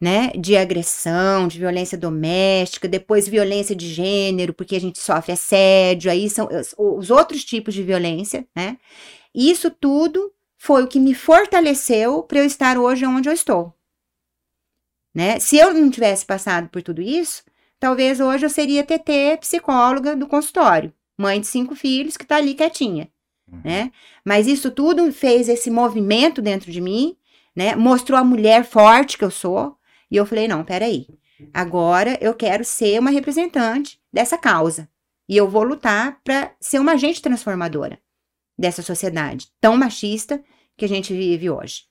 né, de agressão, de violência doméstica, depois violência de gênero, porque a gente sofre assédio, aí são os outros tipos de violência, né? Isso tudo foi o que me fortaleceu para eu estar hoje onde eu estou. Né? Se eu não tivesse passado por tudo isso, talvez hoje eu seria TT, psicóloga do consultório, mãe de cinco filhos que está ali quietinha. Uhum. Né? Mas isso tudo fez esse movimento dentro de mim, né? Mostrou a mulher forte que eu sou, e eu falei: não, peraí. Agora eu quero ser uma representante dessa causa. E eu vou lutar para ser uma agente transformadora dessa sociedade tão machista que a gente vive hoje.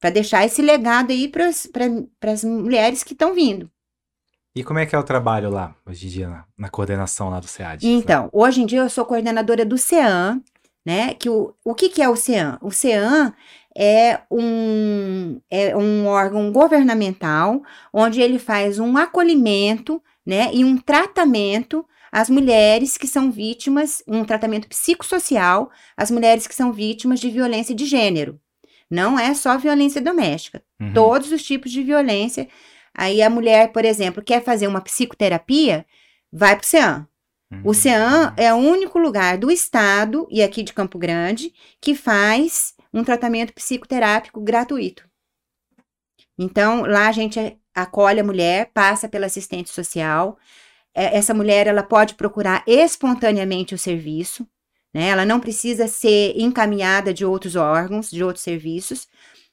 Para deixar esse legado aí para as mulheres que estão vindo. E como é que é o trabalho lá, hoje em dia, na, na coordenação lá do SEAD? Então, hoje em dia eu sou coordenadora do CEAM, né? Que o, o que, que é o CEAM? O CEAM é um, é um órgão governamental onde ele faz um acolhimento né, e um tratamento às mulheres que são vítimas, um tratamento psicossocial às mulheres que são vítimas de violência de gênero. Não é só violência doméstica, uhum. todos os tipos de violência. Aí a mulher, por exemplo, quer fazer uma psicoterapia, vai para o CEAM. Uhum. O CEAM é o único lugar do estado e aqui de Campo Grande que faz um tratamento psicoterápico gratuito. Então, lá a gente acolhe a mulher, passa pela assistente social. É, essa mulher ela pode procurar espontaneamente o serviço, né? Ela não precisa ser encaminhada de outros órgãos, de outros serviços.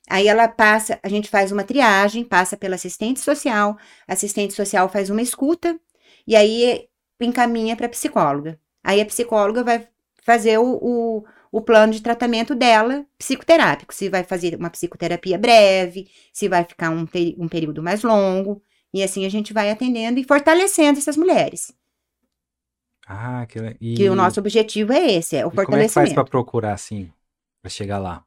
Aí ela passa, a gente faz uma triagem, passa pela assistente social, assistente social faz uma escuta e aí encaminha para a psicóloga. Aí a psicóloga vai fazer o, o, o plano de tratamento dela psicoterápico. Se vai fazer uma psicoterapia breve, se vai ficar um, um período mais longo. E assim a gente vai atendendo e fortalecendo essas mulheres. Ah, que, e... que o nosso objetivo é esse, é o e fortalecimento. Como é que faz para procurar assim, para chegar lá?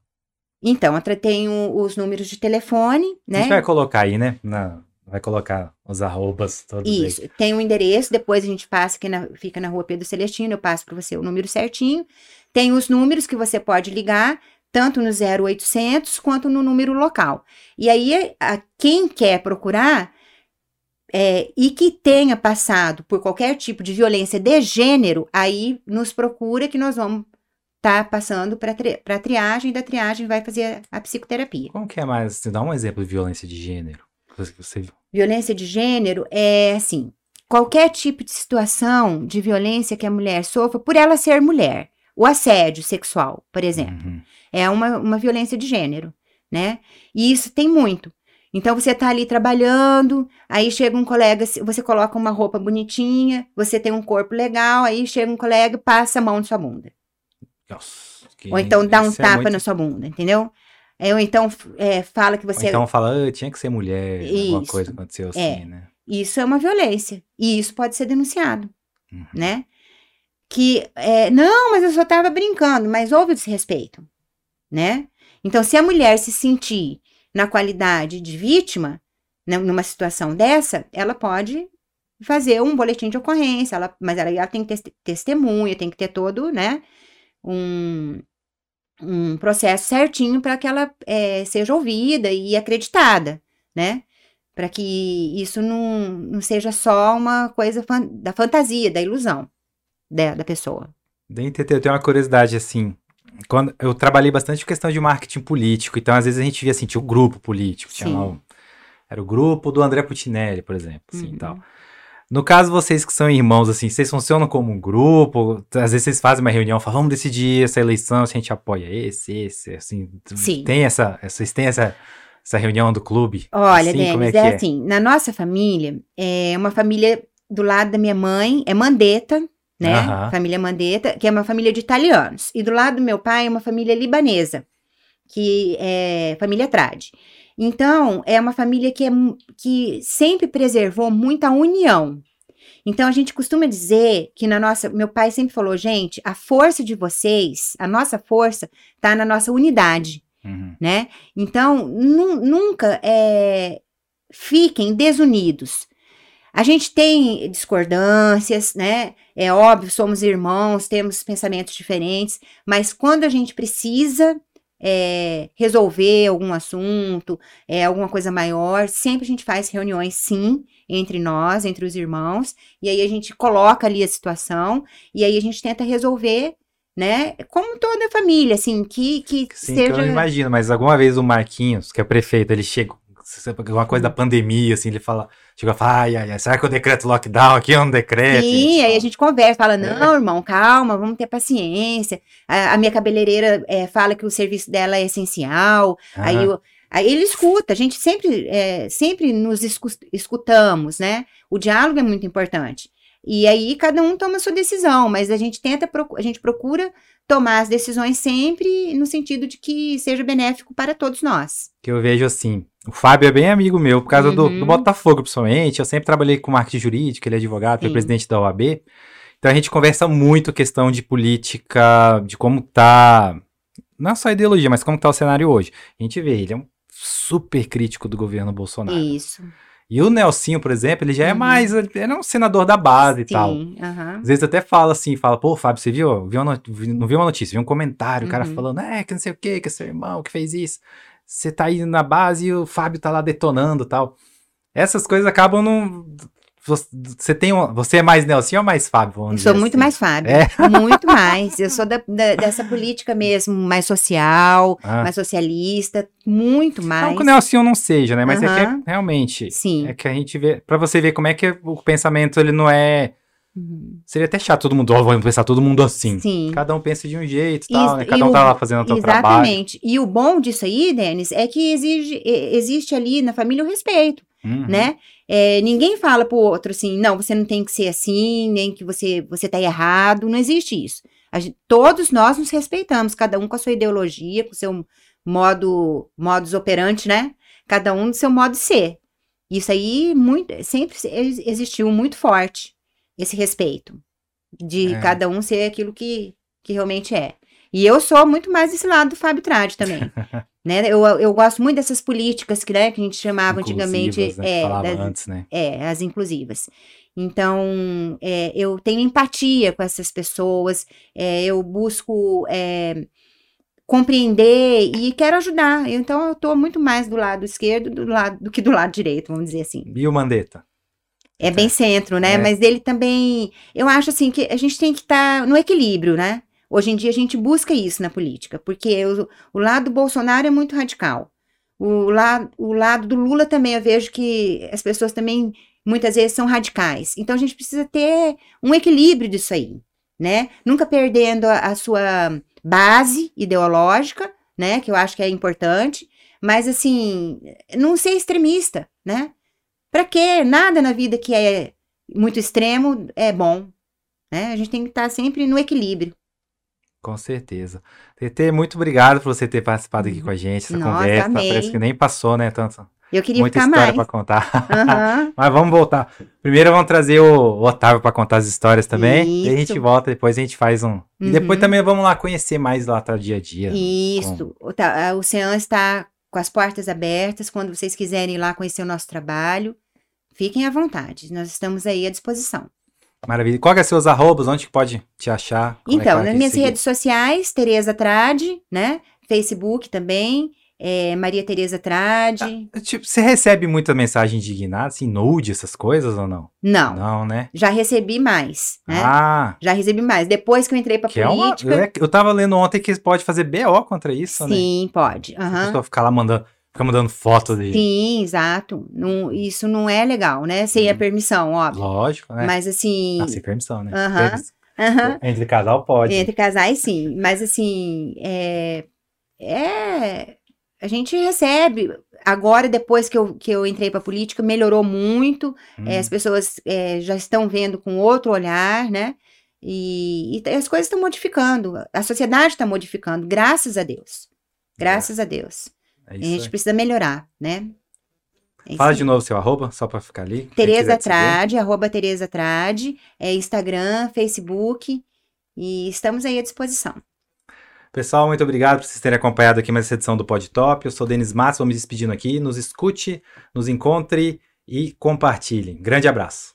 Então, tenho os números de telefone, né? A gente vai colocar aí, né? Na, vai colocar os arrobas todos Isso, aí. tem o um endereço, depois a gente passa, que na, fica na rua Pedro Celestino, eu passo para você o número certinho. Tem os números que você pode ligar, tanto no 0800 quanto no número local. E aí, a, quem quer procurar é, e que tenha passado por qualquer tipo de violência de gênero, aí nos procura que nós vamos tá passando para tri, a triagem, da triagem vai fazer a psicoterapia. Como que é mais? Você dá um exemplo de violência de gênero? Você... Violência de gênero é assim: qualquer tipo de situação de violência que a mulher sofra por ela ser mulher. O assédio sexual, por exemplo, uhum. é uma, uma violência de gênero, né? E isso tem muito. Então você tá ali trabalhando, aí chega um colega, você coloca uma roupa bonitinha, você tem um corpo legal, aí chega um colega e passa a mão na sua bunda. Nossa, Ou então dá um é tapa é muito... na sua bunda, entendeu? É, ou então é, fala que você. Ou então fala, ah, tinha que ser mulher, isso. alguma coisa aconteceu assim, é. né? Isso é uma violência. E isso pode ser denunciado, uhum. né? Que, é, não, mas eu só estava brincando, mas houve o desrespeito, né? Então, se a mulher se sentir na qualidade de vítima, né, numa situação dessa, ela pode fazer um boletim de ocorrência, ela, mas ela, ela tem que ter testemunha, tem que ter todo, né, um, um processo certinho para que ela é, seja ouvida e acreditada, né? Para que isso não, não seja só uma coisa fan, da fantasia, da ilusão da, da pessoa. Eu tenho uma curiosidade assim. Quando eu trabalhei bastante questão de marketing político, então às vezes a gente via assim, tinha o um grupo político, tinha lá um, era o grupo do André Putinelli, por exemplo, assim, uhum. tal. No caso, vocês que são irmãos, assim, vocês funcionam como um grupo? Às vezes vocês fazem uma reunião, falam, vamos decidir essa eleição, se a gente apoia esse, esse, assim. Sim. Tem essa, vocês têm essa, essa reunião do clube? Olha, assim, Denis, é, é, é, assim, na nossa família, é uma família do lado da minha mãe, é Mandetta, né? Uhum. Família Mandetta, que é uma família de italianos. E do lado do meu pai é uma família libanesa, que é família Trade. Então, é uma família que, é, que sempre preservou muita união. Então, a gente costuma dizer que na nossa. Meu pai sempre falou, gente, a força de vocês, a nossa força, está na nossa unidade. Uhum. Né? Então, nu, nunca é, fiquem desunidos. A gente tem discordâncias, né? É óbvio, somos irmãos, temos pensamentos diferentes, mas quando a gente precisa é, resolver algum assunto, é, alguma coisa maior, sempre a gente faz reuniões, sim, entre nós, entre os irmãos, e aí a gente coloca ali a situação, e aí a gente tenta resolver, né, como toda a família, assim, que, que sim, seja... Que eu imagino, mas alguma vez o Marquinhos, que é prefeito, ele chega alguma coisa da pandemia, assim, ele fala, chega a falar, ai, ai, será que o decreto lockdown aqui é um decreto? Sim, aí a gente conversa, fala, não, é. irmão, calma, vamos ter paciência. A, a minha cabeleireira é, fala que o serviço dela é essencial, aí, eu, aí ele escuta, a gente sempre, é, sempre nos escutamos, né? O diálogo é muito importante. E aí cada um toma a sua decisão, mas a gente tenta, a gente procura tomar as decisões sempre no sentido de que seja benéfico para todos nós. Que eu vejo assim, o Fábio é bem amigo meu, por causa uhum. do, do, uhum. Botafogo, principalmente. Eu sempre trabalhei com marketing jurídico, ele é advogado, foi presidente da OAB. Então a gente conversa muito questão de política, de como tá. Não só a ideologia, mas como tá o cenário hoje. A gente vê, ele é um super crítico do governo Bolsonaro. Isso. E o Nelsinho, por exemplo, ele já é uhum. mais. Ele é um senador da base Sim, e tal. Uhum. Às vezes até fala assim, fala, pô, Fábio, você viu? viu não viu uma notícia, viu um comentário, o cara uhum. falando, é, que não sei o que, que é seu irmão que fez isso você tá aí na base e o Fábio tá lá detonando tal. Essas coisas acabam não. Você tem um, você é mais Nelson ou mais Fábio? Eu sou muito assim. mais Fábio. É? Muito mais. Eu sou da, da, dessa política mesmo, mais social, ah. mais socialista, muito mais. Não que o Nelson não seja, né? Mas uhum. é que é, realmente. Sim. É que a gente vê. Pra você ver como é que o pensamento ele não é Uhum. Seria até chato todo mundo, ó, vamos pensar todo mundo assim. Sim. Cada um pensa de um jeito tal, né? Cada um o, tá lá fazendo o seu trabalho. Exatamente. E o bom disso aí, Denis, é que exige, existe ali na família o respeito, uhum. né? É, ninguém fala pro outro assim, não, você não tem que ser assim, nem que você, você tá errado, não existe isso. Gente, todos nós nos respeitamos, cada um com a sua ideologia, com o seu modo, modus operandi, né? Cada um do seu modo de ser. Isso aí muito, sempre existiu muito forte esse respeito. De é. cada um ser aquilo que, que realmente é. E eu sou muito mais desse lado do Fábio Trade também. (laughs) né? Eu, eu gosto muito dessas políticas que, né, que a gente chamava antigamente. Né? É, das, antes, né? é, as inclusivas. Então, é, eu tenho empatia com essas pessoas, é, eu busco é, compreender e quero ajudar. Então, eu estou muito mais do lado esquerdo do, lado, do que do lado direito, vamos dizer assim. E o Mandetta? É bem centro, né? É. Mas ele também. Eu acho assim que a gente tem que estar tá no equilíbrio, né? Hoje em dia a gente busca isso na política, porque o, o lado do Bolsonaro é muito radical. O, la, o lado do Lula também eu vejo que as pessoas também muitas vezes são radicais. Então a gente precisa ter um equilíbrio disso aí, né? Nunca perdendo a, a sua base ideológica, né? Que eu acho que é importante, mas assim, não ser extremista, né? Para quê? Nada na vida que é muito extremo é bom. Né? A gente tem que estar sempre no equilíbrio. Com certeza. TT, muito obrigado por você ter participado aqui com a gente, essa Nossa, conversa. Amei. Parece que nem passou, né, tanto. Eu queria Muita história para contar. Uhum. (laughs) Mas vamos voltar. Primeiro vamos trazer o Otávio para contar as histórias também. Isso. E a gente volta, depois a gente faz um. Uhum. E depois também vamos lá conhecer mais lá tá, o dia a dia. Isso. Com... O Oceano está com as portas abertas. Quando vocês quiserem ir lá conhecer o nosso trabalho, fiquem à vontade. Nós estamos aí à disposição. Maravilha. Qual é seus arrobas? Onde pode te achar? Como é então, é nas minhas seguir? redes sociais, Tereza Trade, né? Facebook também, é, Maria Tereza Trade. Ah, tipo, você recebe muita mensagem indignada, assim, nude, essas coisas ou não? Não. Não, né? Já recebi mais, né? Ah. Já recebi mais. Depois que eu entrei pra que política... É uma, eu, eu tava lendo ontem que pode fazer BO contra isso, Sim, né? Sim, pode. Uhum. A pessoa ficar lá mandando Fica mandando foto de. Sim, exato. Não, isso não é legal, né? Sem hum. a uhum. permissão, óbvio. Lógico, né? Mas assim. Ah, sem permissão, né? Uhum. Entre casal pode. Entre casais, sim. Mas assim, é. É. A gente recebe. Agora, depois que eu, que eu entrei para política, melhorou muito. Hum. É, as pessoas é, já estão vendo com outro olhar, né? E, e as coisas estão modificando. A sociedade está modificando, graças a Deus. Graças é. a Deus. É a gente precisa melhorar, né? É Fala de novo seu arroba, só para ficar ali. Tereza Trade, arroba Tereza Trade, é Instagram, Facebook, e estamos aí à disposição. Pessoal, muito obrigado por vocês terem acompanhado aqui mais essa edição do Pod Top. Eu sou Denis Matos, vou me despedindo aqui. Nos escute, nos encontre e compartilhe. Grande abraço.